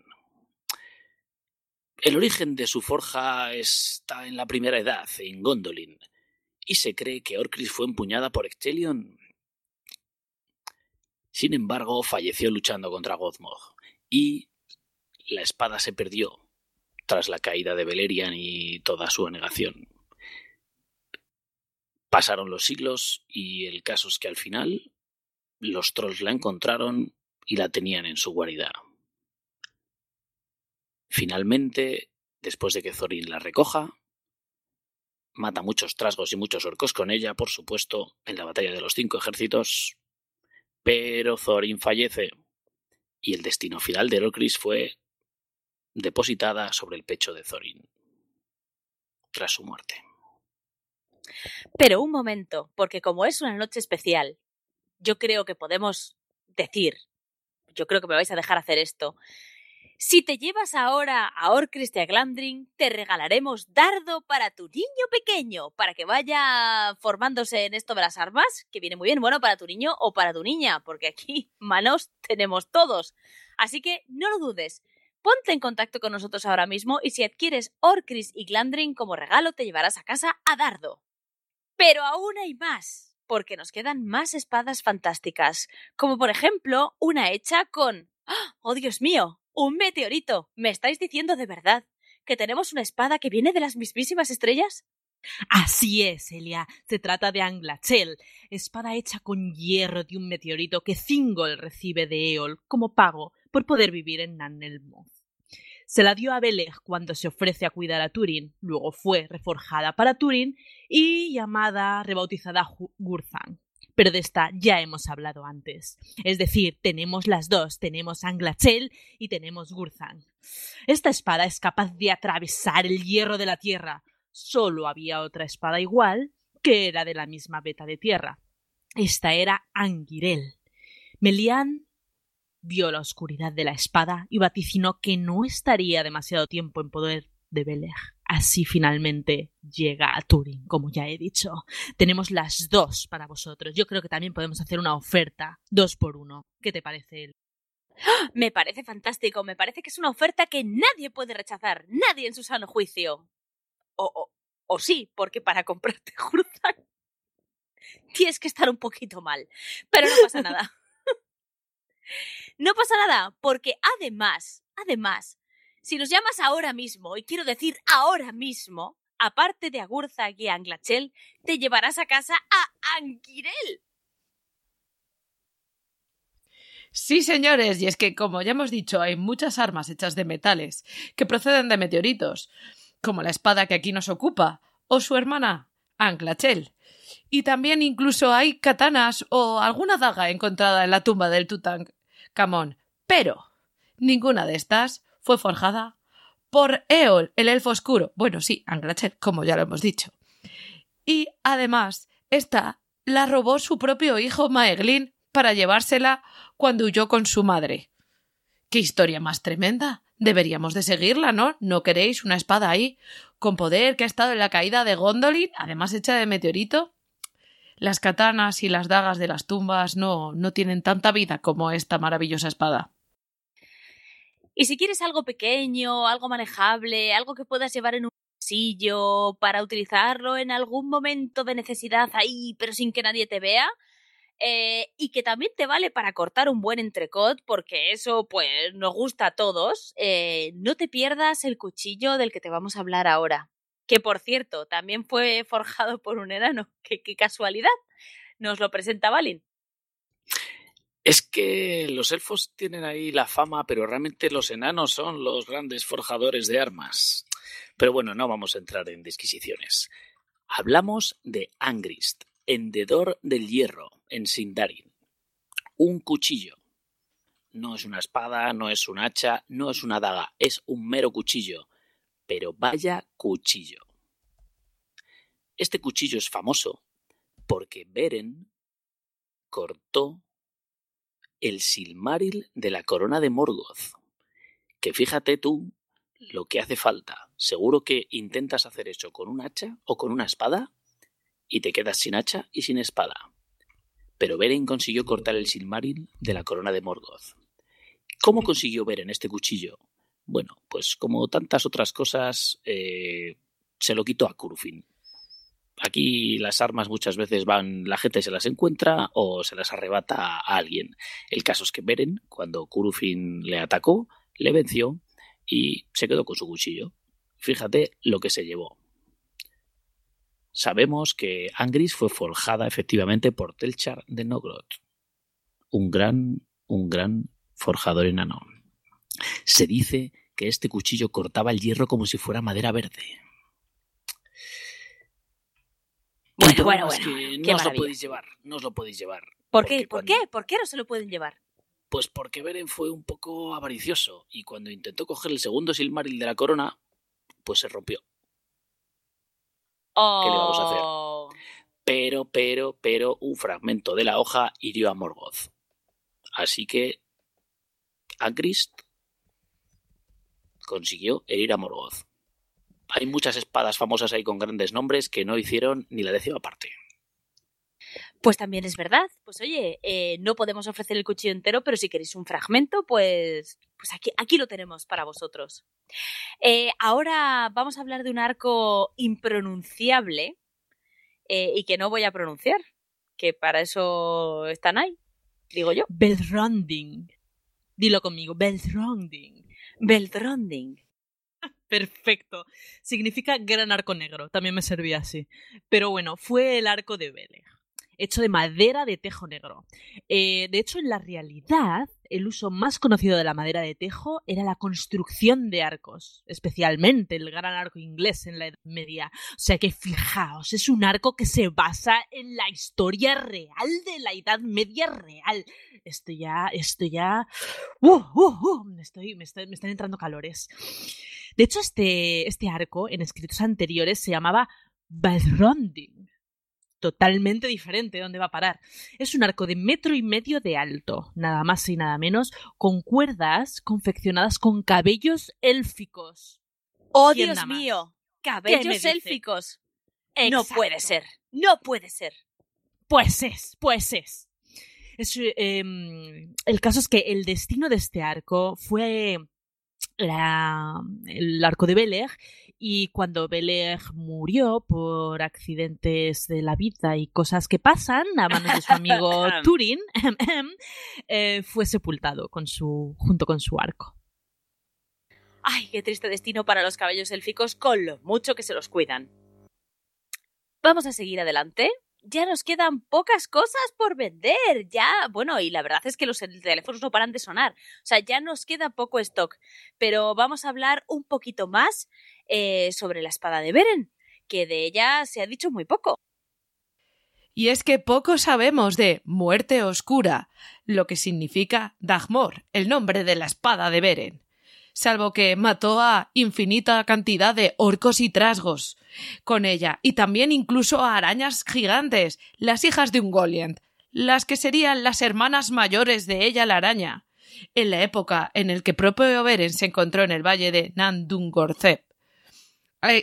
Speaker 4: El origen de su forja está en la primera edad, en Gondolin, y se cree que Orcrist fue empuñada por Ectelion. Sin embargo, falleció luchando contra Godmog, y la espada se perdió tras la caída de Beleriand y toda su anegación. Pasaron los siglos y el caso es que al final los trolls la encontraron y la tenían en su guarida. Finalmente, después de que Thorin la recoja, mata muchos trasgos y muchos orcos con ella, por supuesto, en la batalla de los cinco ejércitos, pero Thorin fallece y el destino final de Orcris fue depositada sobre el pecho de Thorin tras su muerte.
Speaker 2: Pero un momento, porque como es una noche especial, yo creo que podemos decir, yo creo que me vais a dejar hacer esto. Si te llevas ahora a Orcrist y a Glandring, te regalaremos dardo para tu niño pequeño, para que vaya formándose en esto de las armas, que viene muy bien, bueno, para tu niño o para tu niña, porque aquí manos tenemos todos. Así que no lo dudes, Ponte en contacto con nosotros ahora mismo y si adquieres Orcris y Glandrin como regalo te llevarás a casa a Dardo. Pero aún hay más, porque nos quedan más espadas fantásticas, como por ejemplo una hecha con... ¡Oh, Dios mío! ¡Un meteorito! ¿Me estáis diciendo de verdad que tenemos una espada que viene de las mismísimas estrellas?
Speaker 5: Así es, Elia. Se trata de Anglachel, espada hecha con hierro de un meteorito que Thingol recibe de Eol como pago por poder vivir en Nanelmoth. Se la dio a Beleg cuando se ofrece a cuidar a Turin, luego fue reforjada para Turin y llamada, rebautizada Gurzang. Pero de esta ya hemos hablado antes. Es decir, tenemos las dos, tenemos Anglachel y tenemos Gurzang. Esta espada es capaz de atravesar el hierro de la tierra. Solo había otra espada igual, que era de la misma beta de tierra. Esta era Angirel. Melian vio la oscuridad de la espada y vaticinó que no estaría demasiado tiempo en poder de Beleg. Así finalmente llega a Turing, como ya he dicho. Tenemos las dos para vosotros. Yo creo que también podemos hacer una oferta dos por uno. ¿Qué te parece él?
Speaker 2: Me parece fantástico. Me parece que es una oferta que nadie puede rechazar. Nadie en su sano juicio. O, o, o sí, porque para comprarte Jurzan tienes que estar un poquito mal. Pero no pasa nada. No pasa nada, porque además, además, si nos llamas ahora mismo, y quiero decir ahora mismo, aparte de Agurza y Anglachel, te llevarás a casa a Anquirel.
Speaker 3: Sí, señores, y es que, como ya hemos dicho, hay muchas armas hechas de metales que proceden de meteoritos, como la espada que aquí nos ocupa, o su hermana, Anglachel. Y también incluso hay katanas o alguna daga encontrada en la tumba del Tutang Camón. Pero ninguna de estas fue forjada por Eol, el elfo oscuro. Bueno, sí, Anglachet, como ya lo hemos dicho. Y además, esta la robó su propio hijo Maeglin para llevársela cuando huyó con su madre. ¡Qué historia más tremenda! Deberíamos de seguirla, ¿no? ¿No queréis una espada ahí? Con poder que ha estado en la caída de Gondolin, además hecha de meteorito. Las katanas y las dagas de las tumbas no, no tienen tanta vida como esta maravillosa espada.
Speaker 2: Y si quieres algo pequeño, algo manejable, algo que puedas llevar en un bolsillo para utilizarlo en algún momento de necesidad ahí, pero sin que nadie te vea, eh, y que también te vale para cortar un buen entrecot, porque eso pues nos gusta a todos, eh, no te pierdas el cuchillo del que te vamos a hablar ahora que por cierto también fue forjado por un enano. ¡Qué, qué casualidad! Nos lo presenta Balin.
Speaker 4: Es que los elfos tienen ahí la fama, pero realmente los enanos son los grandes forjadores de armas. Pero bueno, no vamos a entrar en disquisiciones. Hablamos de Angrist, hendedor del hierro, en Sindarin. Un cuchillo. No es una espada, no es un hacha, no es una daga, es un mero cuchillo. Pero vaya cuchillo. Este cuchillo es famoso porque Beren cortó el Silmaril de la corona de Morgoth. Que fíjate tú lo que hace falta. Seguro que intentas hacer eso con un hacha o con una espada y te quedas sin hacha y sin espada. Pero Beren consiguió cortar el Silmaril de la corona de Morgoth. ¿Cómo consiguió Beren este cuchillo? Bueno, pues como tantas otras cosas, eh, se lo quitó a Curufin. Aquí las armas muchas veces van, la gente se las encuentra o se las arrebata a alguien. El caso es que Beren, cuando Curufin le atacó, le venció y se quedó con su cuchillo. Fíjate lo que se llevó. Sabemos que Angris fue forjada efectivamente por Telchar de Nogrod, un gran, un gran forjador enano. Se dice que este cuchillo cortaba el hierro como si fuera madera verde.
Speaker 2: Bueno, bueno, bueno.
Speaker 4: no os lo podéis llevar, no os lo podéis llevar.
Speaker 2: ¿Por qué? ¿Por qué? ¿Por qué no se lo pueden llevar?
Speaker 4: Pues porque Beren fue un poco avaricioso y cuando intentó coger el segundo Silmaril de la corona, pues se rompió.
Speaker 2: Oh.
Speaker 4: ¿Qué le vamos a hacer? Pero, pero, pero, un fragmento de la hoja hirió a Morgoth. Así que Angrist consiguió herir a Morgoth hay muchas espadas famosas ahí con grandes nombres que no hicieron ni la décima parte.
Speaker 2: Pues también es verdad. Pues oye, eh, no podemos ofrecer el cuchillo entero, pero si queréis un fragmento, pues, pues aquí, aquí lo tenemos para vosotros. Eh, ahora vamos a hablar de un arco impronunciable eh, y que no voy a pronunciar, que para eso están ahí, digo yo.
Speaker 5: Belronding. Dilo conmigo, Belronding.
Speaker 2: Belronding.
Speaker 5: Perfecto. Significa gran arco negro. También me servía así. Pero bueno, fue el arco de Beleg, hecho de madera de tejo negro. Eh, de hecho, en la realidad, el uso más conocido de la madera de tejo era la construcción de arcos, especialmente el gran arco inglés en la Edad Media. O sea que fijaos, es un arco que se basa en la historia real de la Edad Media real. Esto ya, esto ya... Uh, uh, uh, estoy, me están entrando calores. De hecho, este, este arco en escritos anteriores se llamaba Balronding. Totalmente diferente de dónde va a parar. Es un arco de metro y medio de alto, nada más y nada menos, con cuerdas confeccionadas con cabellos élficos.
Speaker 2: ¡Oh, Dios mío! ¡Cabellos élficos! No puede ser. No puede ser.
Speaker 5: Pues es, pues es. Em, el caso es que el destino de este arco fue la, el arco de Beleg y cuando Beleg murió por accidentes de la vida y cosas que pasan a manos de su amigo Turin, eh, fue sepultado con su, junto con su arco.
Speaker 2: Ay, qué triste destino para los cabellos élficos con lo mucho que se los cuidan. Vamos a seguir adelante ya nos quedan pocas cosas por vender. Ya, bueno, y la verdad es que los teléfonos no paran de sonar. O sea, ya nos queda poco stock. Pero vamos a hablar un poquito más eh, sobre la espada de Beren, que de ella se ha dicho muy poco.
Speaker 3: Y es que poco sabemos de Muerte Oscura, lo que significa Dagmor, el nombre de la espada de Beren salvo que mató a infinita cantidad de orcos y trasgos con ella, y también incluso a arañas gigantes, las hijas de un Golient, las que serían las hermanas mayores de ella la araña, en la época en el que propio Beren se encontró en el valle de Nandungorcep.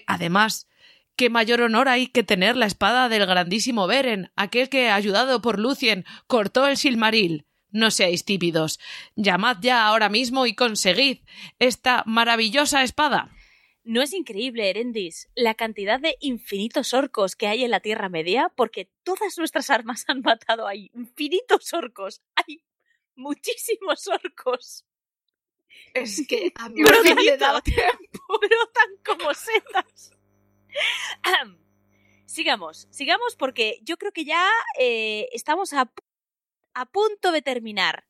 Speaker 3: Además, qué mayor honor hay que tener la espada del grandísimo Beren, aquel que, ayudado por Lucien, cortó el Silmaril, no seáis típidos. Llamad ya ahora mismo y conseguid esta maravillosa espada.
Speaker 2: ¿No es increíble, Erendis, la cantidad de infinitos orcos que hay en la Tierra Media? Porque todas nuestras armas han matado a infinitos orcos. Hay muchísimos orcos.
Speaker 3: Es que a mí me
Speaker 2: tanto,
Speaker 3: le da tiempo.
Speaker 2: brotan como setas. sigamos, sigamos porque yo creo que ya eh, estamos a a punto de terminar.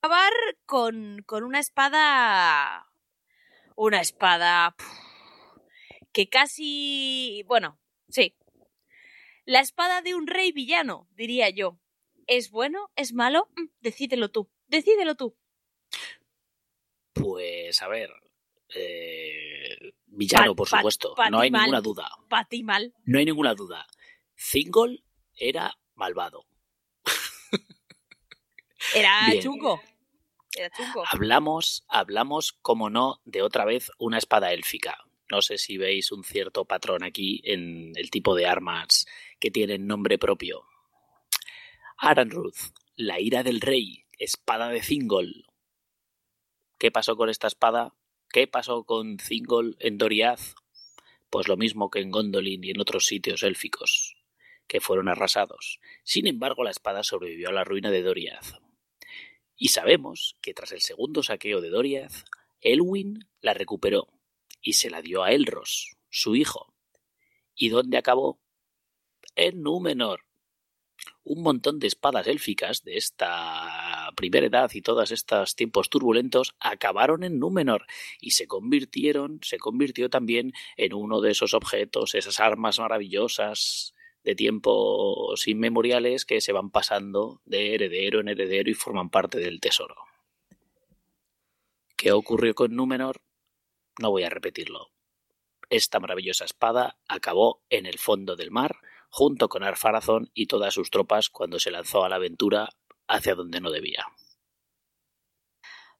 Speaker 2: Acabar con, con una espada... Una espada... Que casi... Bueno, sí. La espada de un rey villano, diría yo. ¿Es bueno? ¿Es malo? Mm, Decídelo tú. Decídelo tú.
Speaker 4: Pues a ver. eh, villano, por supuesto. no hay
Speaker 2: mal.
Speaker 4: ninguna duda.
Speaker 2: Para ti mal.
Speaker 4: No hay ninguna duda. Thingol era malvado.
Speaker 2: Era
Speaker 4: Bien.
Speaker 2: chungo. Era chungo.
Speaker 4: Hablamos, hablamos, como no, de otra vez una espada élfica. No sé si veis un cierto patrón aquí en el tipo de armas que tienen nombre propio. Aranruth, la ira del rey, espada de Thingol. ¿Qué pasó con esta espada? ¿Qué pasó con Thingol en Doriath? Pues lo mismo que en Gondolin y en otros sitios élficos, que fueron arrasados. Sin embargo, la espada sobrevivió a la ruina de Doriath. Y sabemos que tras el segundo saqueo de Doriath, Elwin la recuperó y se la dio a Elros, su hijo. ¿Y dónde acabó? En Númenor. Un montón de espadas élficas de esta primera edad y todos estos tiempos turbulentos acabaron en Númenor y se convirtieron, se convirtió también en uno de esos objetos, esas armas maravillosas de tiempos inmemoriales que se van pasando de heredero en heredero y forman parte del tesoro. ¿Qué ocurrió con Númenor? No voy a repetirlo. Esta maravillosa espada acabó en el fondo del mar, junto con Arpharazón y todas sus tropas cuando se lanzó a la aventura hacia donde no debía.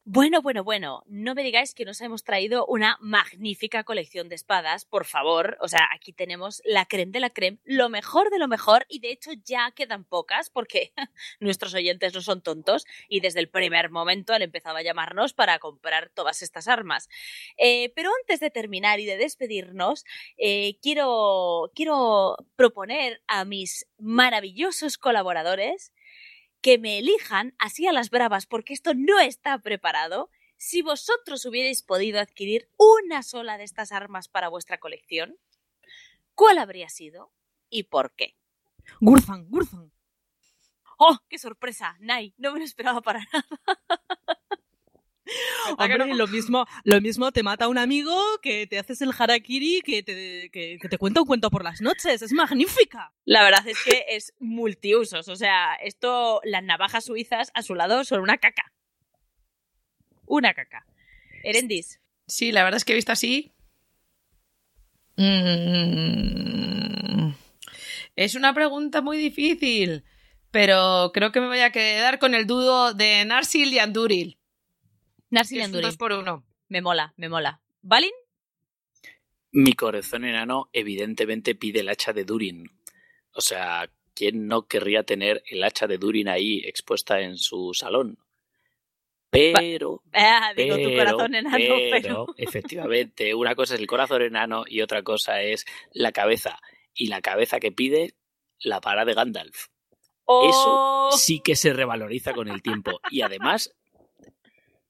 Speaker 2: Bueno, bueno, bueno, no me digáis que nos hemos traído una magnífica colección de espadas, por favor. O sea, aquí tenemos la creme de la creme, lo mejor de lo mejor, y de hecho ya quedan pocas porque nuestros oyentes no son tontos y desde el primer momento han empezado a llamarnos para comprar todas estas armas. Eh, pero antes de terminar y de despedirnos, eh, quiero, quiero proponer a mis maravillosos colaboradores que me elijan así a las bravas, porque esto no está preparado. Si vosotros hubierais podido adquirir una sola de estas armas para vuestra colección, ¿cuál habría sido y por qué?
Speaker 5: Gurzan, Gurzan.
Speaker 2: ¡Oh, qué sorpresa! Nai, no me lo esperaba para nada.
Speaker 5: Hombre, lo mismo, lo mismo te mata un amigo que te haces el harakiri que te, que, que te cuenta un cuento por las noches. Es magnífica.
Speaker 2: La verdad es que es multiusos. O sea, esto, las navajas suizas a su lado son una caca. Una caca. Erendis.
Speaker 3: Sí, la verdad es que he visto así. Mm. Es una pregunta muy difícil, pero creo que me voy a quedar con el dúo de Narsil y Anduril.
Speaker 2: Narsil
Speaker 3: dos por uno.
Speaker 2: Me mola, me mola. ¿Balin?
Speaker 4: Mi corazón enano evidentemente pide el hacha de Durin. O sea, ¿quién no querría tener el hacha de Durin ahí expuesta en su salón? Pero,
Speaker 2: Ah, digo tu
Speaker 4: pero,
Speaker 2: corazón enano, pero...
Speaker 4: pero, efectivamente, una cosa es el corazón enano y otra cosa es la cabeza. Y la cabeza que pide la para de Gandalf.
Speaker 2: Oh,
Speaker 4: Sí que se revaloriza con el tiempo. Y además,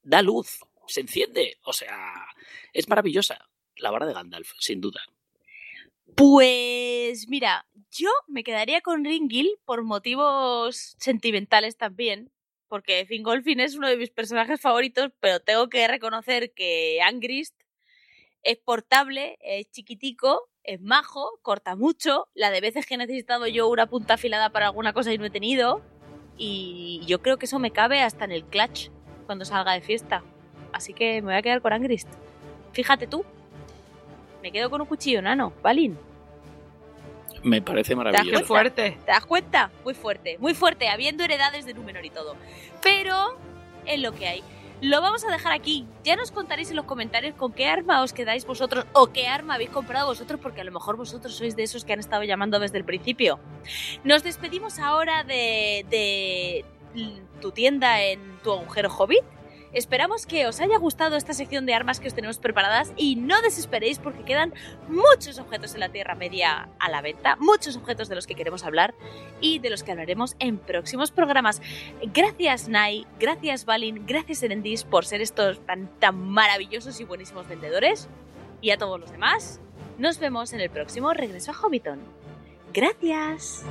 Speaker 4: da luz, se enciende. O sea, es maravillosa. La vara de Gandalf, sin duda.
Speaker 2: Pues mira, yo me quedaría con Ringil por motivos sentimentales también, porque Fingolfin es uno de mis personajes favoritos, pero tengo que reconocer que Angrist es portable, es chiquitico, es majo, corta mucho, la de veces que he necesitado yo una punta afilada para alguna cosa y no he tenido, y yo creo que eso me cabe hasta en el clutch cuando salga de fiesta. Así que me voy a quedar con Angrist. Fíjate tú, me quedo con un cuchillo nano, Balin.
Speaker 4: Me parece maravilloso.
Speaker 2: cuenta?
Speaker 3: fuerte.
Speaker 2: ¿Te das cuenta? Muy fuerte, muy fuerte, habiendo heredades de Númenor y todo. Pero es lo que hay. Lo vamos a dejar aquí. Ya nos contaréis en los comentarios con qué arma os quedáis vosotros o qué arma habéis comprado vosotros, porque a lo mejor vosotros sois de esos que han estado llamando desde el principio. Nos despedimos ahora de, de tu tienda en tu agujero hobbit. Esperamos que os haya gustado esta sección de armas que os tenemos preparadas y no desesperéis porque quedan muchos objetos en la Tierra Media a la venta, muchos objetos de los que queremos hablar y de los que hablaremos en próximos programas. Gracias Nai, gracias Balin, gracias Erendis por ser estos tan, tan maravillosos y buenísimos vendedores. Y a todos los demás, nos vemos en el próximo Regreso a Hobbiton. Gracias.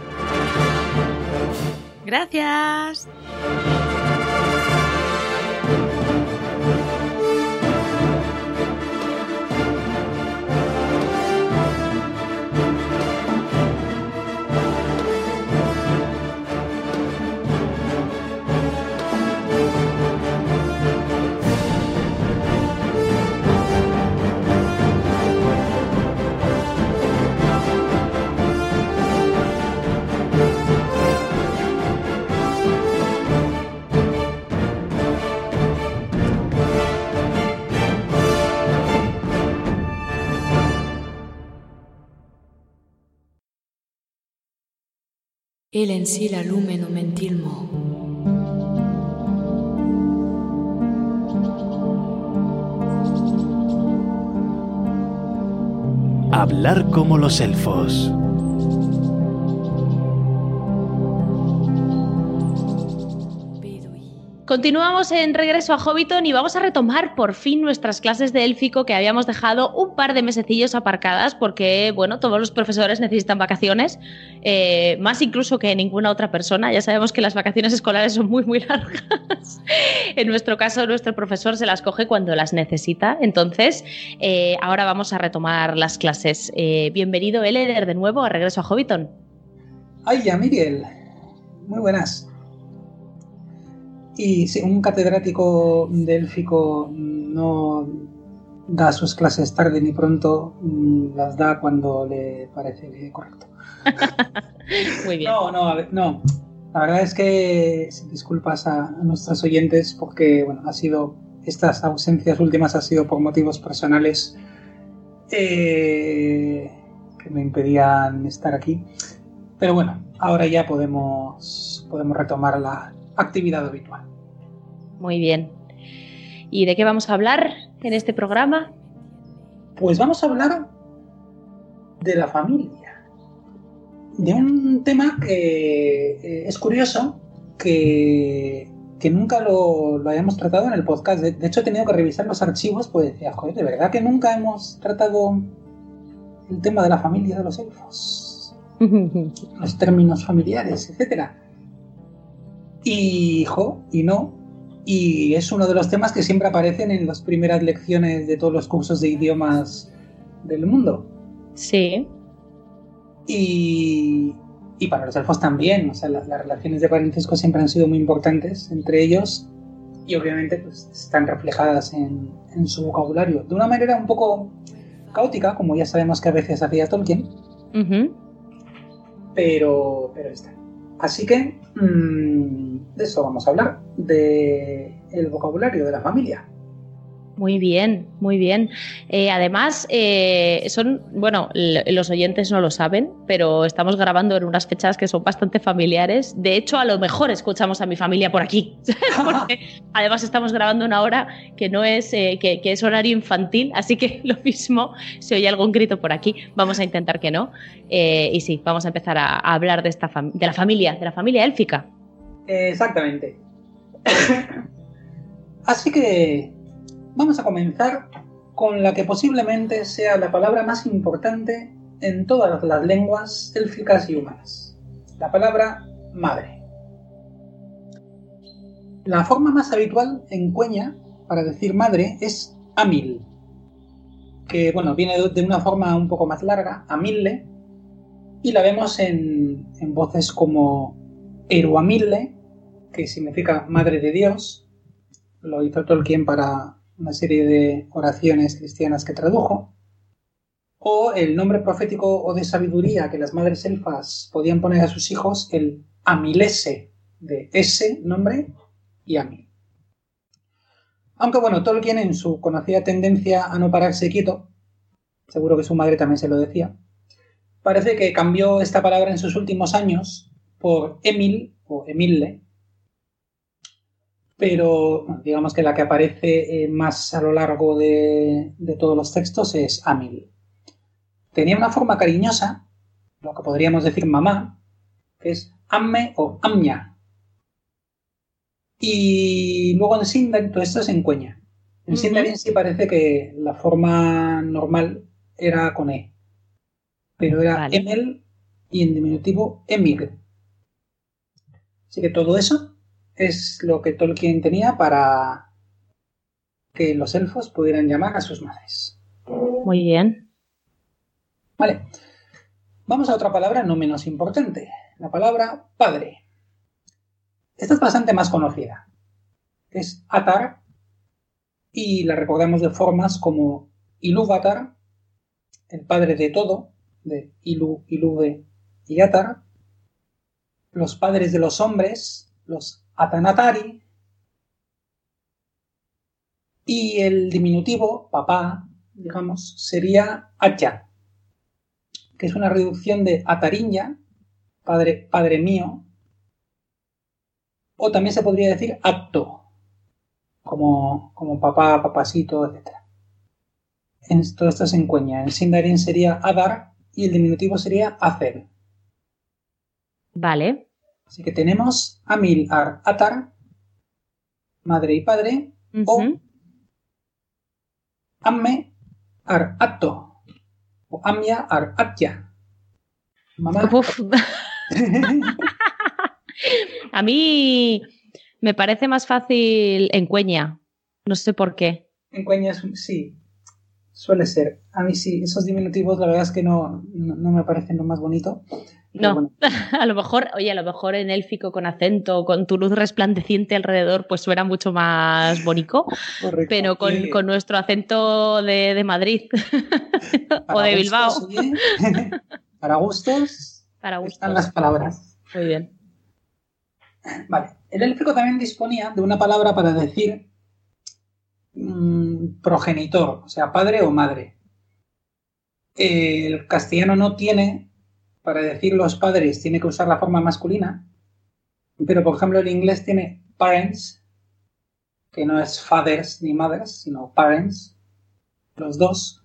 Speaker 3: Gracias.
Speaker 6: El en sí la lumen mentilmo.
Speaker 1: Hablar como los elfos.
Speaker 2: Continuamos en regreso a Hobbiton y vamos a retomar por fin nuestras clases de élfico que habíamos dejado un par de mesecillos aparcadas porque, bueno, todos los profesores necesitan vacaciones, eh, más incluso que ninguna otra persona. Ya sabemos que las vacaciones escolares son muy, muy largas. en nuestro caso, nuestro profesor se las coge cuando las necesita. Entonces, eh, ahora vamos a retomar las clases. Eh, bienvenido, Eleder, de nuevo a regreso a Hobbiton.
Speaker 7: Ay, Miguel. Muy buenas. Y si un catedrático de élfico no da sus clases tarde ni pronto, mm, las da cuando le parece correcto.
Speaker 2: Muy bien.
Speaker 7: No, no, a ver, no. La verdad es que disculpas a, a nuestros oyentes porque bueno, ha sido estas ausencias últimas ha sido por motivos personales eh, que me impedían estar aquí. Pero bueno, ahora ya podemos podemos retomar la actividad habitual.
Speaker 2: Muy bien. ¿Y de qué vamos a hablar en este programa?
Speaker 7: Pues vamos a hablar de la familia. De un tema que eh, es curioso que, que nunca lo, lo, hayamos tratado en el podcast. De, de, hecho, he tenido que revisar los archivos, pues decía, joder, de verdad que nunca hemos tratado el tema de la familia de los elfos. los términos familiares, etcétera. Y, hijo, y no. Y es uno de los temas que siempre aparecen en las primeras lecciones de todos los cursos de idiomas del mundo.
Speaker 2: Sí.
Speaker 7: Y, y para los elfos también. O sea, la, las relaciones de parentesco siempre han sido muy importantes entre ellos y obviamente pues, están reflejadas en, en su vocabulario. De una manera un poco caótica, como ya sabemos que a veces hacía Tolkien.
Speaker 2: Uh -huh.
Speaker 7: Pero, pero está. Así que mmm, de eso vamos a hablar, de el vocabulario de la familia.
Speaker 2: Muy bien, muy bien. Eh, además, eh, son, bueno, los oyentes no lo saben, pero estamos grabando en unas fechas que son bastante familiares. De hecho, a lo mejor escuchamos a mi familia por aquí. Porque además estamos grabando una hora que no es, eh, que, que, es horario infantil, así que lo mismo, si oye algún grito por aquí, vamos a intentar que no. Y sí, vamos a empezar a, a hablar de, esta de la familia, de la familia élfica.
Speaker 7: Exactamente. así que Vamos a comenzar con la que posiblemente sea la palabra más importante en todas las lenguas élficas y humanas. La palabra madre. La forma más habitual en cueña para decir madre es amil, que bueno, viene de una forma un poco más larga, amille, y la vemos en, en voces como eruamille, que significa madre de Dios, lo hizo Tolkien para una serie de oraciones cristianas que tradujo, o el nombre profético o de sabiduría que las madres elfas podían poner a sus hijos, el Amilese, de ese nombre y Amil. Aunque bueno, Tolkien en su conocida tendencia a no pararse quieto, seguro que su madre también se lo decía, parece que cambió esta palabra en sus últimos años por Emil o Emille, pero digamos que la que aparece eh, más a lo largo de, de, todos los textos es Amil. Tenía una forma cariñosa, lo que podríamos decir mamá, que es Amme o Amña. Y luego en Sindarin todo esto es en cueña. En uh -huh. Sindarin sí parece que la forma normal era con E, pero era vale. Emel y en diminutivo Emig. Así que todo eso es lo que Tolkien tenía para que los elfos pudieran llamar a sus madres.
Speaker 2: Muy bien.
Speaker 7: Vale. Vamos a otra palabra no menos importante. La palabra padre. Esta es bastante más conocida. Es Atar y la recordamos de formas como Ilúvatar, el padre de todo, de Ilu, Iluve y Atar, los padres de los hombres, los Atanatari, y el diminutivo, papá, digamos, sería Acha, que es una reducción de Atariña, padre, padre mío, o también se podría decir acto, como, como papá, papasito, etc. En, todo esto es en cuña. En Sindarin sería Adar y el diminutivo sería hacer.
Speaker 2: Vale.
Speaker 7: Así que tenemos Amil Ar Atar, madre y padre, o. Amme Ar Atto, o Amya Ar Atya. Mamá.
Speaker 2: Uf. A mí me parece más fácil en cueña. No sé por qué.
Speaker 7: En cuña es sí, suele ser. A mí sí, esos diminutivos la verdad es que no, no, no me parecen lo más bonito.
Speaker 2: No.
Speaker 7: bueno,
Speaker 2: A lo mejor, oye, a lo mejor en élfico con acento, con tu luz resplandeciente alrededor, pues suena mucho más bonito.
Speaker 7: correcto.
Speaker 2: Pero con, con nuestro acento de, de Madrid o
Speaker 7: para
Speaker 2: de Bilbao.
Speaker 7: gustos, oye, para gustos
Speaker 2: Para gusto.
Speaker 7: están las palabras.
Speaker 2: Muy bien.
Speaker 7: Vale. El élfico también disponía de una palabra para decir mm, progenitor, o sea, padre o madre. El castellano no tiene, para decir los padres, tiene que usar la forma masculina, pero por ejemplo el inglés tiene parents, que no es fathers ni mothers, sino parents, los dos,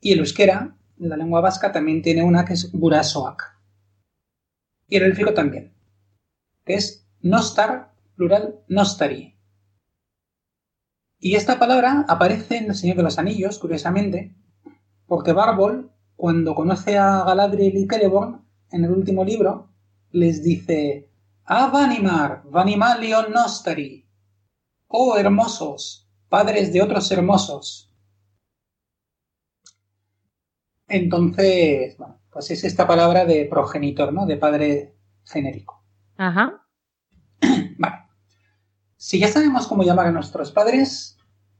Speaker 7: y el euskera, la lengua vasca, también tiene una que es gurasoak. Y el élfico también que es nostar, plural nostari. Y esta palabra aparece en El Señor de los Anillos, curiosamente, porque Barbol, cuando conoce a Galadriel y Celeborn, en el último libro, les dice A Vanimar, Vanimalion nostari. Oh hermosos, padres de otros hermosos. Entonces, bueno, pues es esta palabra de progenitor, ¿no? De padre genérico.
Speaker 2: Ajá.
Speaker 7: Vale. Si ya sabemos cómo llamar a nuestros padres,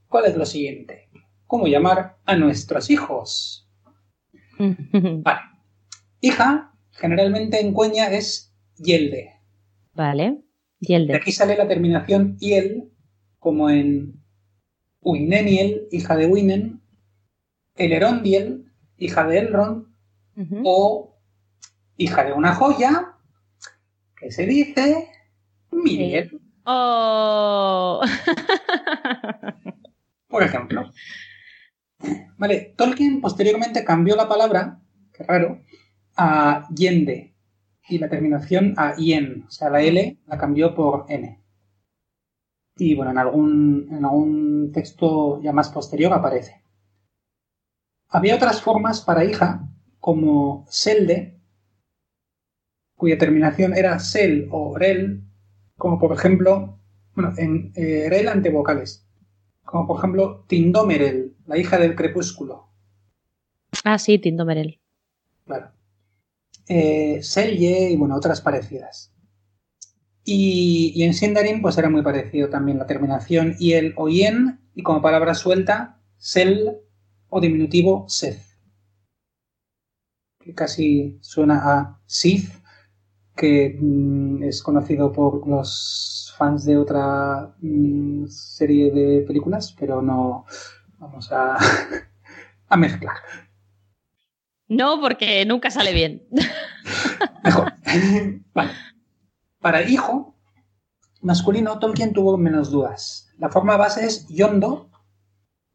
Speaker 7: ¿cuál es lo siguiente? ¿Cómo llamar a nuestros hijos? Vale. Hija, generalmente en cuña es yelde.
Speaker 2: Vale. Y el
Speaker 7: De aquí sale la terminación iel, como en Uineniel, hija de Winen, Elerondiel, hija de Elrond, o hija de una joya, que se dice Miriel.
Speaker 2: Oh.
Speaker 7: Por ejemplo. Vale, Tolkien posteriormente cambió la palabra, qué raro, a yende y la terminación a yen, o sea, la L la cambió por N. Y bueno, en algún, en algún texto ya más posterior aparece. Había otras formas para hija, como selde, cuya terminación era sel o rel, como por ejemplo, bueno, en eh, rel ante vocales, como por ejemplo Tindomerel, la hija del crepúsculo,
Speaker 2: Ah, sí, Tindomerel.
Speaker 7: claro. Eh, Selye y bueno, otras parecidas. Y, y en Sindarin pues era muy parecido también la terminación iel o yen y como palabra suelta, sel o diminutivo seth. Que casi suena a Sith, que mm, es conocido por los fans de otra mm, serie de películas, pero no vamos a, a mezclar.
Speaker 2: No, porque nunca sale bien.
Speaker 7: Mejor. vale. Para hijo masculino, Tolkien tuvo menos dudas. La forma base es yondo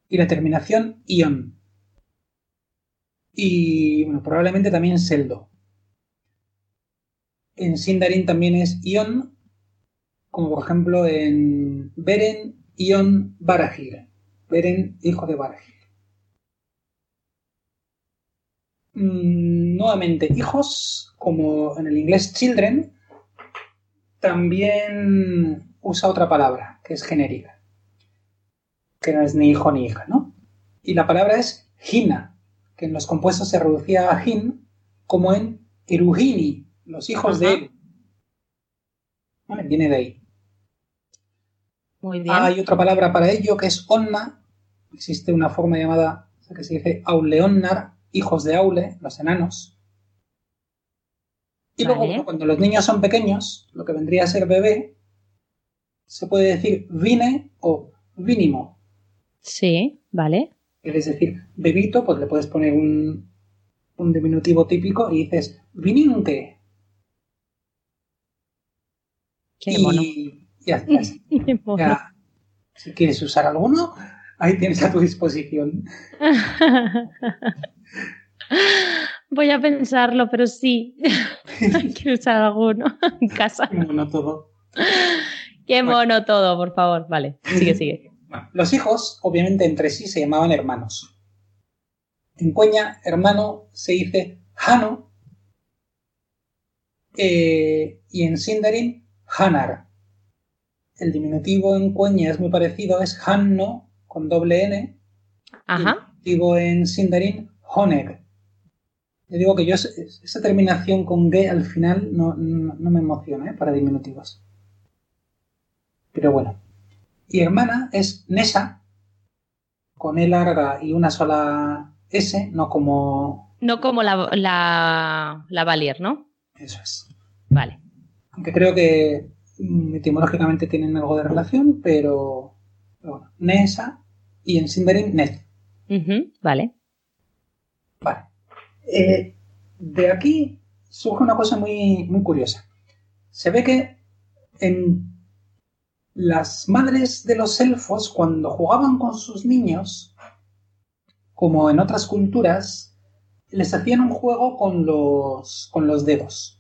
Speaker 7: y la terminación ion. Y bueno, probablemente también seldo. En Sindarin también es ion, como por ejemplo en Beren, ion, Barahir. Beren, hijo de Barahir. Mm, nuevamente, hijos, como en el inglés children, también usa otra palabra, que es genérica, que no es ni hijo ni hija, ¿no? Y la palabra es hina, que en los compuestos se reducía a hin, como en Erugini, los hijos de él. Vale, viene de ahí.
Speaker 2: Muy bien.
Speaker 7: Hay otra palabra para ello que es onna. Existe una forma llamada, o sea, que se dice auleonnar, hijos de Aule, los enanos. Y luego,
Speaker 2: Vale.
Speaker 7: cuando los niños son pequeños, lo que vendría a ser bebé, se puede decir vine o vínimo.
Speaker 2: Sí, vale.
Speaker 7: Es decir, bebito, pues le puedes poner un, un diminutivo típico y dices vininte.
Speaker 2: Qué
Speaker 7: y
Speaker 2: mono.
Speaker 7: Ya, ya.
Speaker 2: Qué mono.
Speaker 7: Si quieres usar alguno, ahí tienes a tu disposición.
Speaker 2: Voy a pensarlo, pero sí. Quiero usar alguno en casa.
Speaker 7: Bueno, todo.
Speaker 2: Qué mono todo, por favor. Vale, sigue, sigue.
Speaker 7: Los hijos, obviamente, entre sí se llamaban hermanos. En Cueña, hermano se dice Hano eh, y en Sindarin, Hanar. El diminutivo en Cueña es muy parecido, es Hanno con doble N. Y el
Speaker 2: Ajá.
Speaker 7: diminutivo en Sindarin, Honeg. Yo digo que yo esa terminación con G al final no, no- no me emociona ¿eh? para diminutivos. Pero bueno. Y hermana es Nesa, con E larga y una sola S, no como...
Speaker 2: No como la, la, la Valier, ¿no?
Speaker 7: Eso es.
Speaker 2: Vale.
Speaker 7: Aunque creo que etimológicamente tienen algo de relación, pero, pero bueno. Nesa y en Sindarin.
Speaker 2: Ujú, Vale.
Speaker 7: Vale. Eh, de aquí surge una cosa muy, muy curiosa. Se ve que en las madres de los elfos, cuando jugaban con sus niños, como en otras culturas, les hacían un juego con los, con los dedos.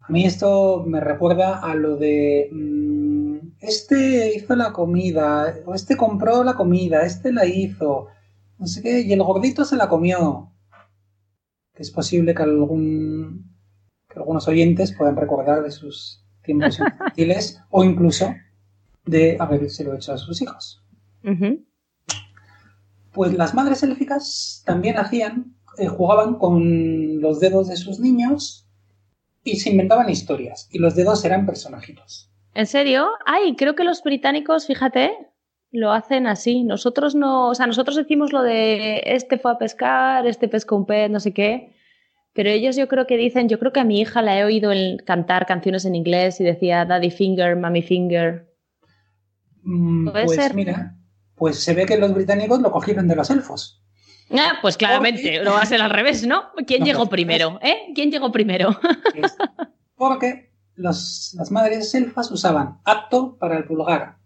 Speaker 7: A mí esto me recuerda a lo de mm, este hizo la comida, o este compró la comida, este la hizo, no sé qué, y el gordito se la comió. Que es posible que algún que algunos oyentes puedan recordar de sus tiempos infantiles o incluso de habérselo hecho a sus hijos. Pues las madres élficas también hacían, eh, jugaban con los dedos de sus niños y se inventaban historias. Y los dedos eran personajitos.
Speaker 2: ¿En serio? Ay, creo que los británicos, fíjate, lo hacen así. Nosotros no, o sea, nosotros decimos lo de este fue a pescar, este pescó un pez, no sé qué. Pero ellos yo creo que dicen, yo creo que a mi hija la he oído cantar canciones en inglés y decía Daddy Finger, Mommy Finger.
Speaker 7: Mm,
Speaker 2: Puede
Speaker 7: pues
Speaker 2: ser.
Speaker 7: mira, pues se ve que los británicos lo cogieron de los elfos.
Speaker 2: Ah, pues claramente, lo va a ser al revés, ¿no? ¿Quién
Speaker 7: No,
Speaker 2: llegó
Speaker 7: pues,
Speaker 2: primero? ¿Eh? ¿Quién llegó primero?
Speaker 7: Es- Porque los- las madres elfas usaban apto para el pulgar,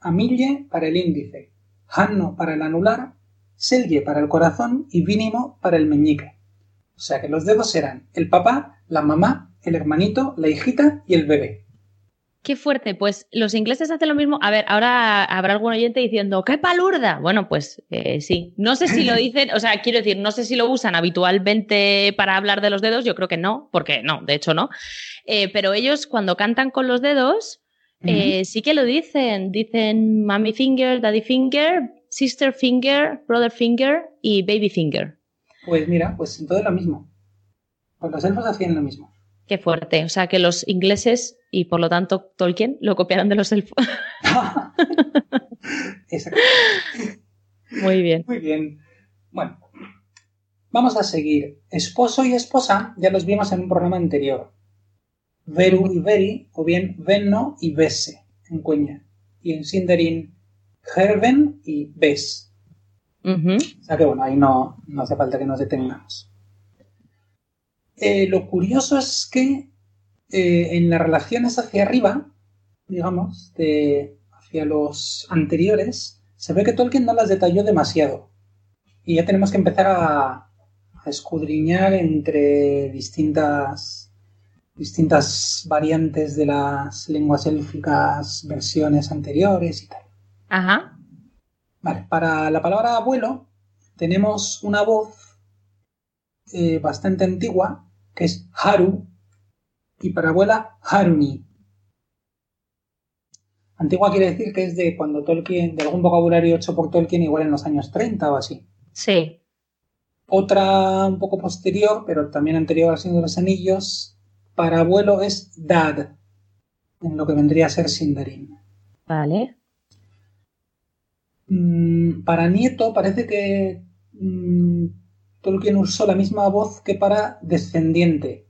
Speaker 7: amille para el índice, hanno para el anular, selye para el corazón y vínimo para el meñique. O sea que los dedos eran el papá, la mamá, el hermanito, la hijita y el bebé.
Speaker 2: Qué fuerte, pues los ingleses hacen lo mismo. A ver, ahora habrá algún oyente diciendo, ¡qué palurda! Bueno, pues eh, sí. No sé si lo dicen, o sea, quiero decir, no sé si lo usan habitualmente para hablar de los dedos, yo creo que no, porque no, de hecho no. Eh, pero ellos cuando cantan con los dedos, eh, sí que lo dicen. Dicen mommy finger, daddy finger, sister finger, brother finger y baby finger.
Speaker 7: Pues mira, pues entonces lo mismo. Pues los elfos hacían lo mismo.
Speaker 2: Qué fuerte. O sea, que los ingleses y por lo tanto Tolkien lo copiaron de los elfos.
Speaker 7: Exacto.
Speaker 2: Muy bien.
Speaker 7: Muy bien. Bueno, vamos a seguir. Esposo y esposa ya los vimos en un programa anterior. Veru y Veri, o bien Venno y Vese, en Cueña. Y en Sindarin, Herven y Ves. O sea que bueno, ahí no, no hace falta que nos detengamos. Eh, lo curioso es que eh, en las relaciones hacia arriba, digamos, de, hacia los anteriores, se ve que Tolkien no las detalló demasiado. Y ya tenemos que empezar a, a escudriñar entre distintas, distintas variantes de las lenguas élficas, versiones anteriores y tal.
Speaker 2: Ajá.
Speaker 7: Vale, para la palabra abuelo tenemos una voz eh, bastante antigua que es Haru y para abuela Haruni. Antigua quiere decir que es de cuando Tolkien, de algún vocabulario hecho por Tolkien igual en los años 30 o así.
Speaker 2: Sí.
Speaker 7: Otra un poco posterior, pero también anterior al Señor de los Anillos, para abuelo es dad, en lo que vendría a ser Sindarin.
Speaker 2: Vale.
Speaker 7: Mm, para nieto parece que mm, Tolkien usó la misma voz que para descendiente.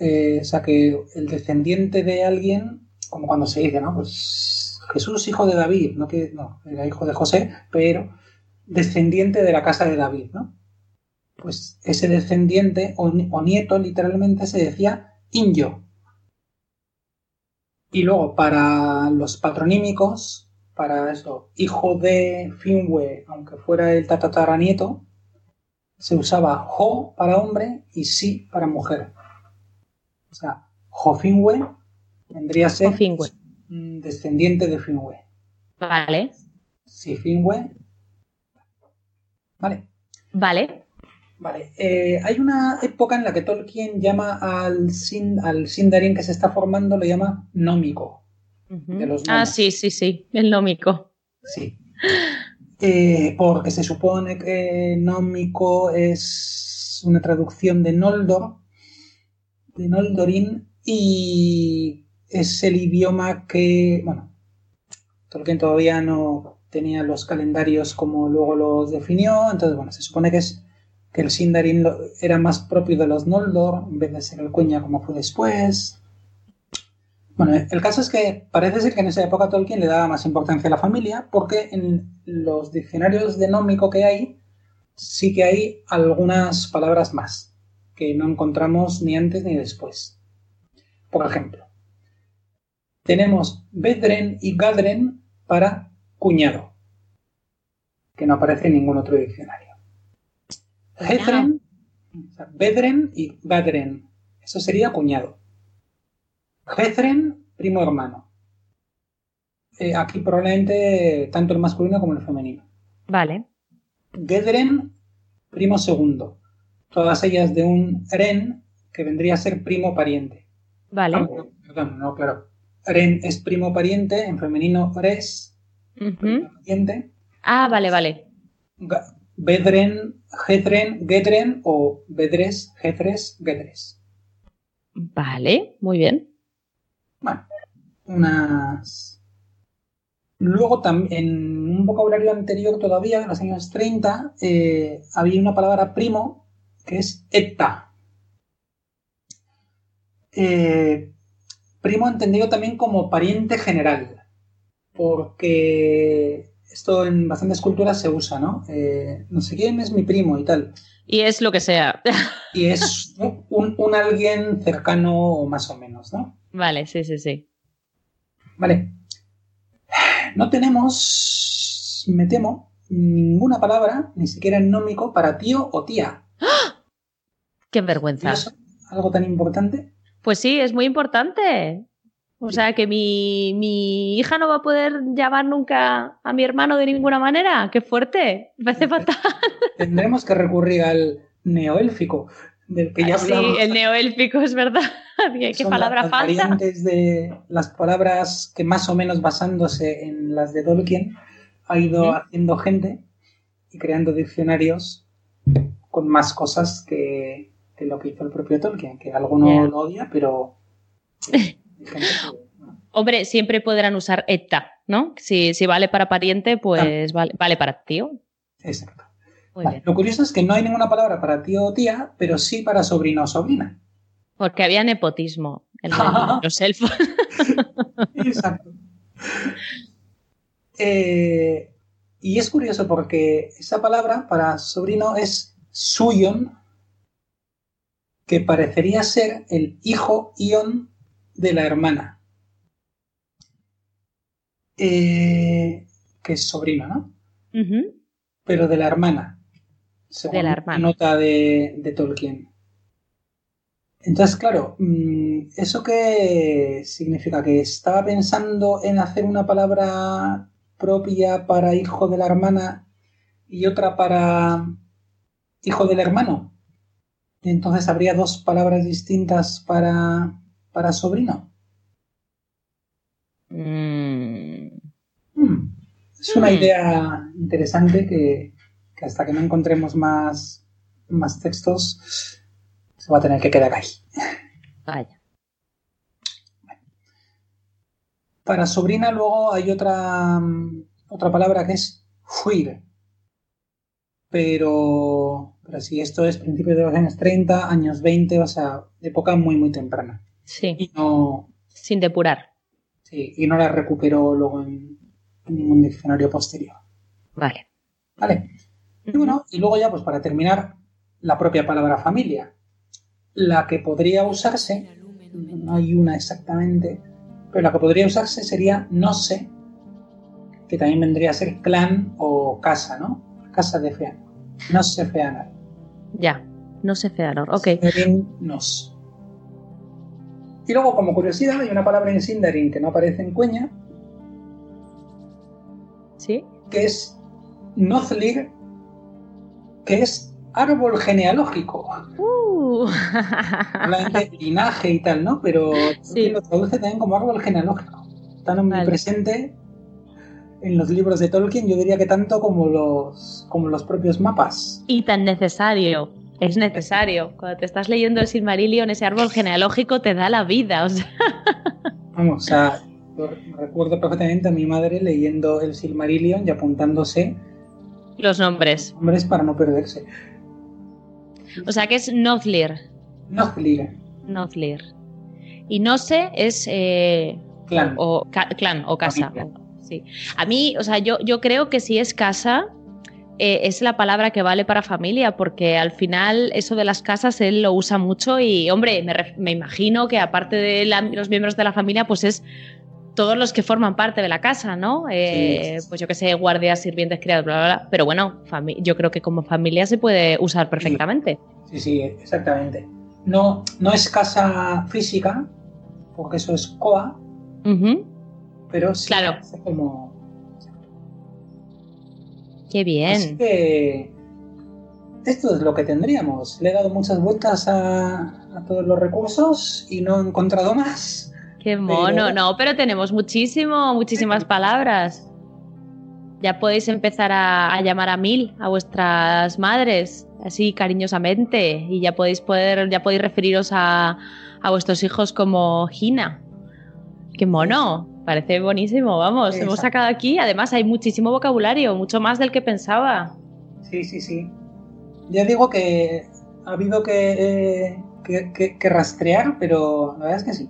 Speaker 7: Eh, o sea que el descendiente de alguien, como cuando se dice, ¿no? Pues Jesús, hijo de David, no que no, era hijo de José, pero descendiente de la casa de David, ¿no? Pues ese descendiente o, o nieto literalmente se decía Inyo. Y luego para los patronímicos, para eso, hijo de Finwe, aunque fuera el tataranieto, se usaba Jo para hombre y Si para mujer. O sea, Jofinwe vendría a ser
Speaker 2: Jofinwe.
Speaker 7: descendiente de Finwe.
Speaker 2: Vale.
Speaker 7: Si Finwe. Vale.
Speaker 2: Vale.
Speaker 7: Vale. Eh, hay una época en la que Tolkien llama al, Sin, al Sindarin que se está formando, lo llama nómico. De los
Speaker 2: Ah, sí, sí, sí. El nómico.
Speaker 7: Sí. Eh, porque se supone que nómico es una traducción de Noldor, de Noldorin, y es el idioma que, bueno, Tolkien todavía no tenía los calendarios como luego los definió, entonces, bueno, se supone que es que el Sindarin lo- era más propio de los Noldor en vez de ser el Cuenya como fue después. Bueno, el caso es que parece ser que en esa época Tolkien le daba más importancia a la familia porque en los diccionarios de nómico que hay sí que hay algunas palabras más que no encontramos ni antes ni después. Por ejemplo, tenemos Bedren y Gadren para cuñado, que no aparece en ningún otro diccionario. Hedren, o sea, Bedren y Gadren, eso sería cuñado. Hedren, primo hermano. Eh, aquí probablemente tanto el masculino como el femenino.
Speaker 2: Vale.
Speaker 7: Gedren, primo segundo. Todas ellas de un Ren, que vendría a ser primo pariente.
Speaker 2: Vale.
Speaker 7: Ah, no, perdón, no, claro. Ren es primo pariente, en femenino res, primo pariente.
Speaker 2: Ah, vale, vale.
Speaker 7: Bedren, Gedren, Gedren o Bedres, Gedres, Gedres.
Speaker 2: Vale, muy bien.
Speaker 7: Bueno, unas. Luego también, en un vocabulario anterior todavía, en los años 30, eh, había una palabra primo que es eta. Eh, primo entendido también como pariente general, porque esto en bastantes culturas se usa, ¿no? Eh, no sé quién es mi primo y tal.
Speaker 2: Y es lo que sea.
Speaker 7: Y es un, un alguien cercano más o menos, ¿no?
Speaker 2: Vale, sí, sí, sí.
Speaker 7: Vale. No tenemos, me temo, ninguna palabra, ni siquiera en nómico, para tío o tía.
Speaker 2: Qué
Speaker 7: ¿Y
Speaker 2: vergüenza.
Speaker 7: eso? Algo tan importante.
Speaker 2: Pues sí, es muy importante. O sea, que mi, mi hija no va a poder llamar nunca a mi hermano de ninguna manera. Qué fuerte. Me parece fatal.
Speaker 7: Tendremos que recurrir al neoélfico, del que ya
Speaker 2: Sí, el neoélfico es verdad. Qué
Speaker 7: Son
Speaker 2: palabra
Speaker 7: las
Speaker 2: falsa.
Speaker 7: variantes de las palabras que más o menos basándose en las de Tolkien ha ido
Speaker 2: Ujú.
Speaker 7: haciendo gente y creando diccionarios con más cosas que, que lo que hizo el propio Tolkien, que alguno lo odia, pero que-
Speaker 2: Hombre, siempre podrán usar eta, ¿no? Si, si vale para pariente, pues vale, vale para tío.
Speaker 7: exacto.
Speaker 2: Muy
Speaker 7: Vale,
Speaker 2: bien.
Speaker 7: Lo curioso es que no hay ninguna palabra para tío o tía, pero sí para sobrino o sobrina.
Speaker 2: Porque había nepotismo en los elfos.
Speaker 7: Exacto. Eh, y es curioso porque esa palabra para sobrino es suyon, que parecería ser el hijo ion de la hermana. Eh, que es sobrino, ¿no? Pero de la hermana. Según
Speaker 2: De la hermana.
Speaker 7: nota de, de Tolkien. Entonces, claro, mm, ¿eso qué significa? ¿Que estaba pensando en hacer una palabra propia para hijo de la hermana y otra para hijo del hermano? Entonces habría dos palabras distintas para, para sobrino.
Speaker 2: Mm,
Speaker 7: Es una
Speaker 2: Mm.
Speaker 7: idea interesante que, que hasta que no encontremos más, más textos se va a tener que quedar ahí.
Speaker 2: Vaya.
Speaker 7: Para sobrina luego hay otra, otra palabra que es fuir. Pero, pero si esto es principios de los años 30, años 20, o sea, época muy, muy temprana.
Speaker 2: Sí,
Speaker 7: Y no,
Speaker 2: sin depurar.
Speaker 7: sí, y no la recupero luego en, en ningún diccionario posterior.
Speaker 2: Vale.
Speaker 7: ¿Vale? Y bueno, y luego ya, pues para terminar, la propia palabra familia. La que podría usarse, no hay una exactamente, pero la que podría usarse sería no sé, que también vendría a ser clan o casa, ¿no? Casa de Feanor. No sé Feanor.
Speaker 2: Ya. No sé Feanor. Ok.
Speaker 7: Sindarin nos. Y luego, como curiosidad, hay una palabra en Sindarin que no aparece en Cueña,
Speaker 2: ¿Sí?
Speaker 7: que es Nozlir, que es árbol genealógico.
Speaker 2: Uh.
Speaker 7: Linaje y tal, ¿no? Pero
Speaker 2: Sí.
Speaker 7: lo traduce también como árbol genealógico. Tan omnipresente en los libros de Tolkien, yo diría que tanto como los, como los propios mapas.
Speaker 2: y tan necesario. Es necesario. Cuando te estás leyendo el Silmarillion, ese árbol genealógico te da la vida. O sea,
Speaker 7: Vamos, o sea, yo recuerdo perfectamente a mi madre leyendo el Silmarillion y apuntándose
Speaker 2: los nombres.
Speaker 7: nombres para no perderse.
Speaker 2: O sea que es Nozlir.
Speaker 7: Nozlir,
Speaker 2: Nozlir. Y no sé es eh,
Speaker 7: clan.
Speaker 2: o ca- clan o casa.
Speaker 7: Familia.
Speaker 2: Sí. A mí, o sea, yo, yo creo que si es casa, eh, es la palabra que vale para familia, porque al final eso de las casas él lo usa mucho y, hombre, me, me imagino que aparte de la- los miembros de la familia, pues es todos los que forman parte de la casa, ¿no? Eh,
Speaker 7: Sí.
Speaker 2: Pues yo que sé, guardias, sirvientes, criados, bla, bla, bla. Pero bueno, yo creo que como familia se puede usar perfectamente.
Speaker 7: Sí, sí, exactamente. No, no es casa física, porque eso es coa, pero sí
Speaker 2: Claro.
Speaker 7: es como...
Speaker 2: Qué
Speaker 7: Así
Speaker 2: bien.
Speaker 7: que esto es lo que tendríamos. Le he dado muchas vueltas a, a todos los recursos y no he encontrado más.
Speaker 2: Qué mono,
Speaker 7: Pero-
Speaker 2: no, pero tenemos muchísimo, muchísimas palabras. Ya podéis empezar a, a llamar a mil a vuestras madres, así cariñosamente, y ya podéis poder, ya podéis referiros a, a vuestros hijos como Gina. Qué mono, parece buenísimo, vamos, hemos sacado aquí, además hay muchísimo vocabulario, mucho más del que pensaba.
Speaker 7: Sí, sí, sí. Ya digo que ha habido que, eh, que, que- que rastrear, pero la verdad es que sí.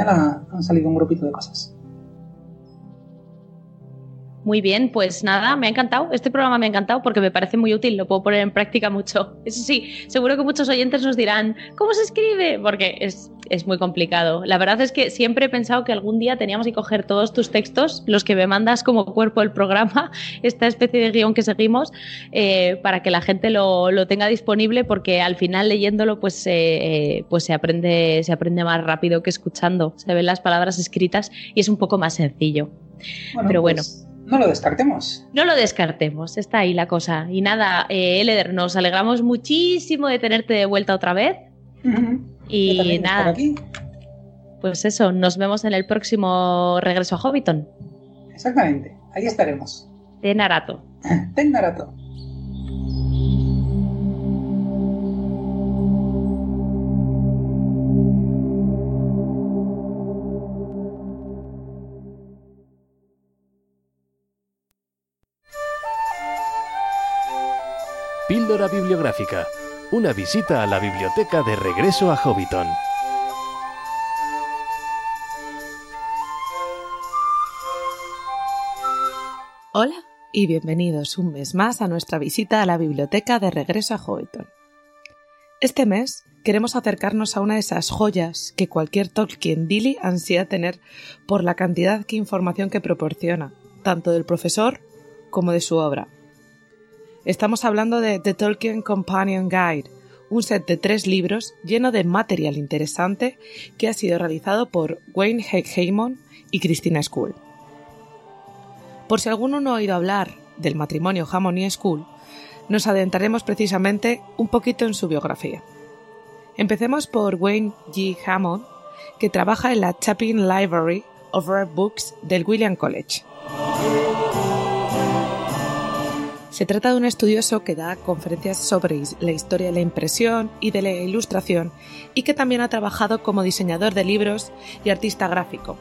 Speaker 7: Han salido un grupito de cosas.
Speaker 2: Muy bien, pues nada, me ha encantado. Este programa me ha encantado porque me parece muy útil, lo puedo poner en práctica mucho. Eso sí, seguro que muchos oyentes nos dirán, ¿cómo se escribe? Porque es, es muy complicado. La verdad es que siempre he pensado que algún día teníamos que coger todos tus textos, los que me mandas como cuerpo del programa, esta especie de guion que seguimos, eh, para que la gente lo, lo tenga disponible porque al final leyéndolo pues, eh, eh, pues se, aprende, se aprende más rápido que escuchando. Se ven las palabras escritas y es un poco más sencillo. Pero bueno.
Speaker 7: pues, no lo descartemos.
Speaker 2: No lo descartemos, está ahí la cosa. Y nada, eh, Eleder, nos alegramos muchísimo de tenerte de vuelta otra vez. Y nada,
Speaker 7: aquí.
Speaker 2: pues eso, nos vemos en el próximo regreso a Hobbiton,
Speaker 7: Exactamente. Ahí estaremos.
Speaker 2: de Narato.
Speaker 7: Ten Narato.
Speaker 1: Bibliográfica. Una visita a la biblioteca de regreso a Hobbiton.
Speaker 3: Hola y bienvenidos un mes más a nuestra visita a la biblioteca de regreso a Hobbiton. Este mes queremos acercarnos a una de esas joyas que cualquier Tolkien Dilly ansía tener por la cantidad de información que proporciona, tanto del profesor como de su obra. Estamos hablando de The Tolkien Companion Guide, un set de tres libros lleno de material interesante que ha sido realizado por Wayne Heymon y Christina School. Por si alguno no ha oído hablar del matrimonio Hammond y School, nos adentraremos precisamente un poquito en su biografía. Empecemos por Wayne G. Hammond, que trabaja en la Chapin Library of Rare Books del William College. Se trata de un estudioso que da conferencias sobre la historia de la impresión y de la ilustración y que también ha trabajado como diseñador de libros y artista gráfico.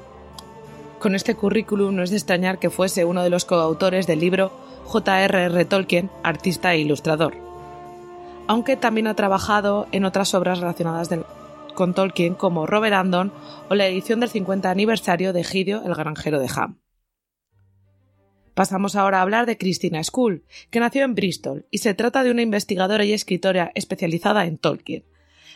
Speaker 3: Con este currículum no es de extrañar que fuese uno de los coautores del libro J.R.R. Tolkien, artista e ilustrador. Aunque también ha trabajado en otras obras relacionadas con Tolkien como Robert Andon o la edición del 50 aniversario de Gidio el granjero de Ham. Pasamos ahora a hablar de Christina School, que nació en Bristol y se trata de una investigadora y escritora especializada en Tolkien.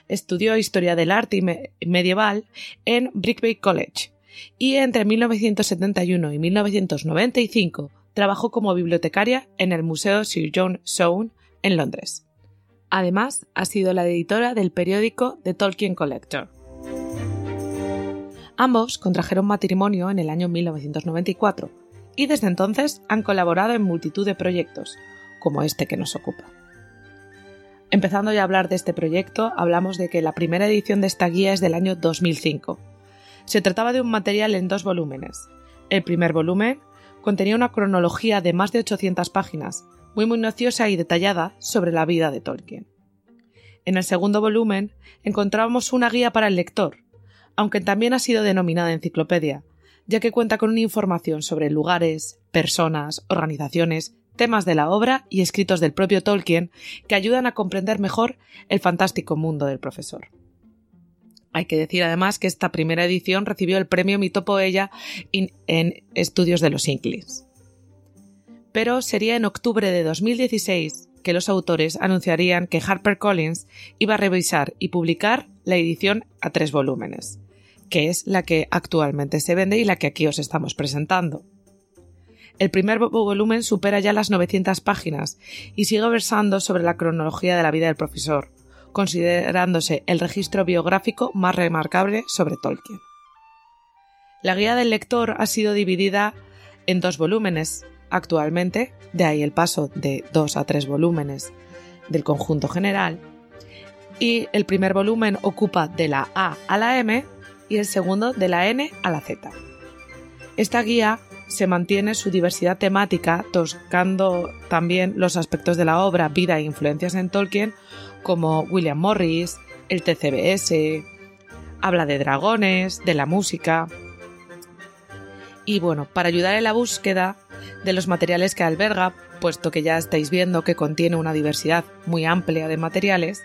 Speaker 3: Estudió historia del arte medieval en Brickby College y entre 1971 y 1995 trabajó como bibliotecaria en el Museo Sir John Soane en Londres. Además, ha sido la editora del periódico The Tolkien Collector. Ambos contrajeron matrimonio en el año 1994 y desde entonces han colaborado en multitud de proyectos, como este que nos ocupa. Empezando ya a hablar de este proyecto, hablamos de que la primera edición de esta guía es del año 2005. Se trataba de un material en dos volúmenes. El primer volumen contenía una cronología de más de 800 páginas, muy minuciosa y detallada sobre la vida de Tolkien. En el segundo volumen encontrábamos una guía para el lector, aunque también ha sido denominada enciclopedia, ya que cuenta con una información sobre lugares, personas, organizaciones, temas de la obra y escritos del propio Tolkien que ayudan a comprender mejor el fantástico mundo del profesor. Hay que decir además que esta primera edición recibió el premio Mitopoella en Estudios de los Inklings. Pero sería en octubre de 2016 que los autores anunciarían que HarperCollins iba a revisar y publicar la edición a tres volúmenes que es la que actualmente se vende y la que aquí os estamos presentando. El primer volumen supera ya las 900 páginas y sigue versando sobre la cronología de la vida del profesor, considerándose el registro biográfico más remarcable sobre Tolkien. La guía del lector ha sido dividida en dos volúmenes actualmente, de ahí el paso de dos a tres volúmenes del conjunto general, y el primer volumen ocupa de la A a la M y el segundo de la N a la Z. Esta guía se mantiene su diversidad temática, tocando también los aspectos de la obra, vida e influencias en Tolkien, como William Morris, el TCBS, habla de dragones, de la música. Y bueno, para ayudar en la búsqueda de los materiales que alberga, puesto que ya estáis viendo que contiene una diversidad muy amplia de materiales,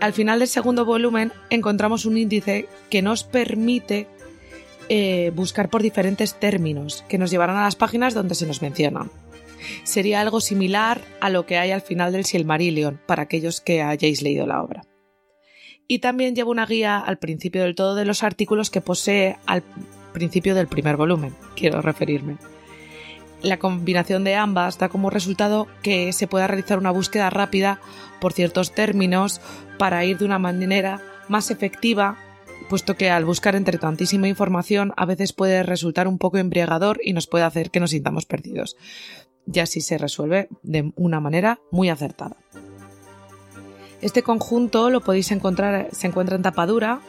Speaker 3: al final del segundo volumen encontramos un índice que nos permite eh, buscar por diferentes términos que nos llevarán a las páginas donde se nos mencionan. Sería algo similar a lo que hay al final del Silmarillion para aquellos que hayáis leído la obra. Y también lleva una guía al principio del todo de los artículos que posee al principio del primer volumen, quiero referirme. La combinación de ambas da como resultado que se pueda realizar una búsqueda rápida por ciertos términos para ir de una manera más efectiva, puesto que al buscar entre tantísima información a veces puede resultar un poco embriagador y nos puede hacer que nos sintamos perdidos. Y así se resuelve de una manera muy acertada. Este conjunto lo podéis encontrar, se encuentra en tapadura,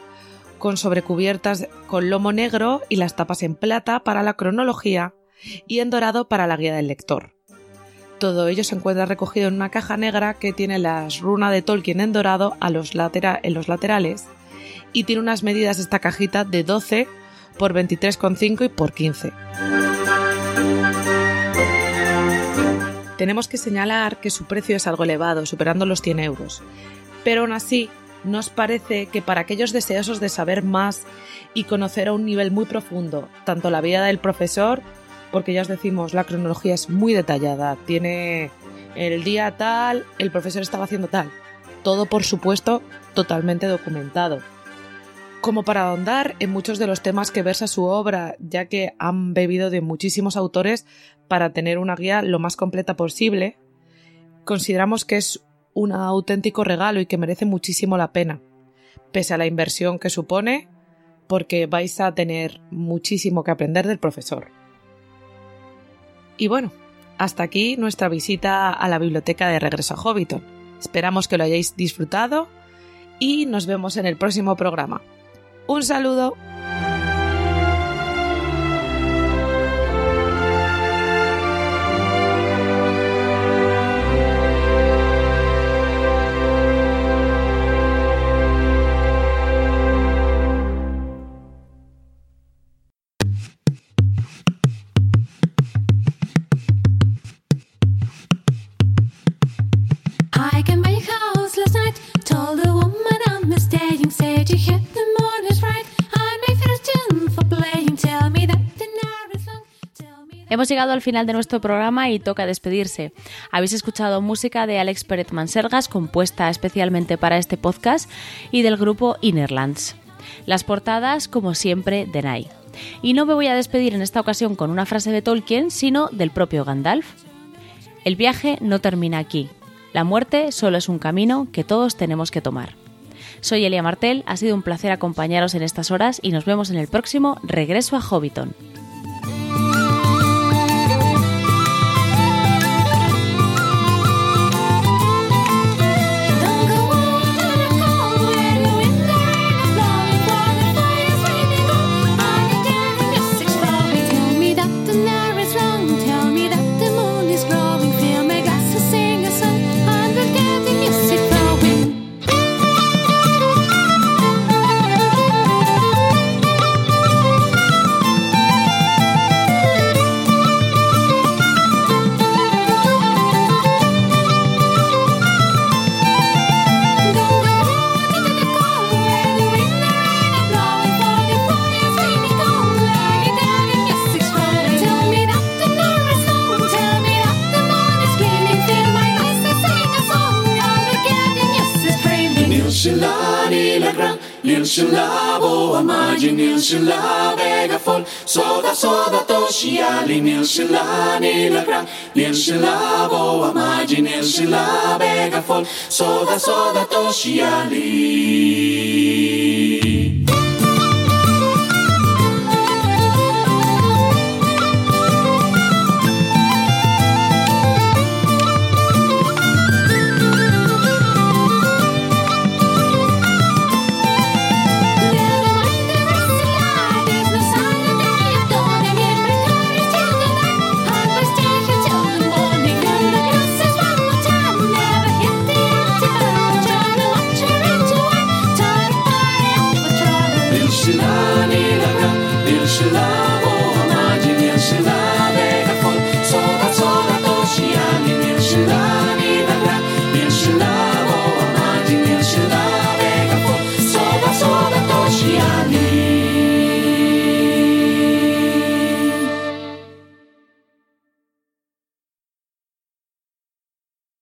Speaker 3: con sobrecubiertas con lomo negro y las tapas en plata para la cronología y en dorado para la guía del lector. Todo ello se encuentra recogido en una caja negra que tiene las runas de Tolkien en dorado a los en los laterales y tiene unas medidas esta cajita de 12 por 23,5 y por 15. Tenemos que señalar que su precio es algo elevado, superando los 100 euros, pero aún así nos parece que para aquellos deseosos de saber más y conocer a un nivel muy profundo tanto la vida del profesor porque ya os decimos, la cronología es muy detallada. Tiene el día tal, el profesor estaba haciendo tal. Todo, por supuesto, totalmente documentado. Como para ahondar en muchos de los temas que versa su obra, ya que han bebido de muchísimos autores para tener una guía lo más completa posible, consideramos que es un auténtico regalo y que merece muchísimo la pena, pese a la inversión que supone, porque vais a tener muchísimo que aprender del profesor. Y bueno, hasta aquí nuestra visita a la biblioteca de regreso a Hobbiton. Esperamos que lo hayáis disfrutado y nos vemos en el próximo programa. Un saludo.
Speaker 2: Hemos llegado al final de nuestro programa y toca despedirse. Habéis escuchado música de Alex Pérez Mansergas, compuesta especialmente para este podcast, y del grupo Innerlands. Las portadas, como siempre, de Nai. Y no me voy a despedir en esta ocasión con una frase de Tolkien, sino del propio Gandalf. El viaje no termina aquí. La muerte solo es un camino que todos tenemos que tomar. Soy Elia Martel, ha sido un placer acompañaros en estas horas y nos vemos en el próximo Regreso a Hobbiton.
Speaker 8: Imagine shela vegafon Soda soda toshi ali nil shela nilagra Nil shela voa maji nil shela vegafon Soda soda toshi ali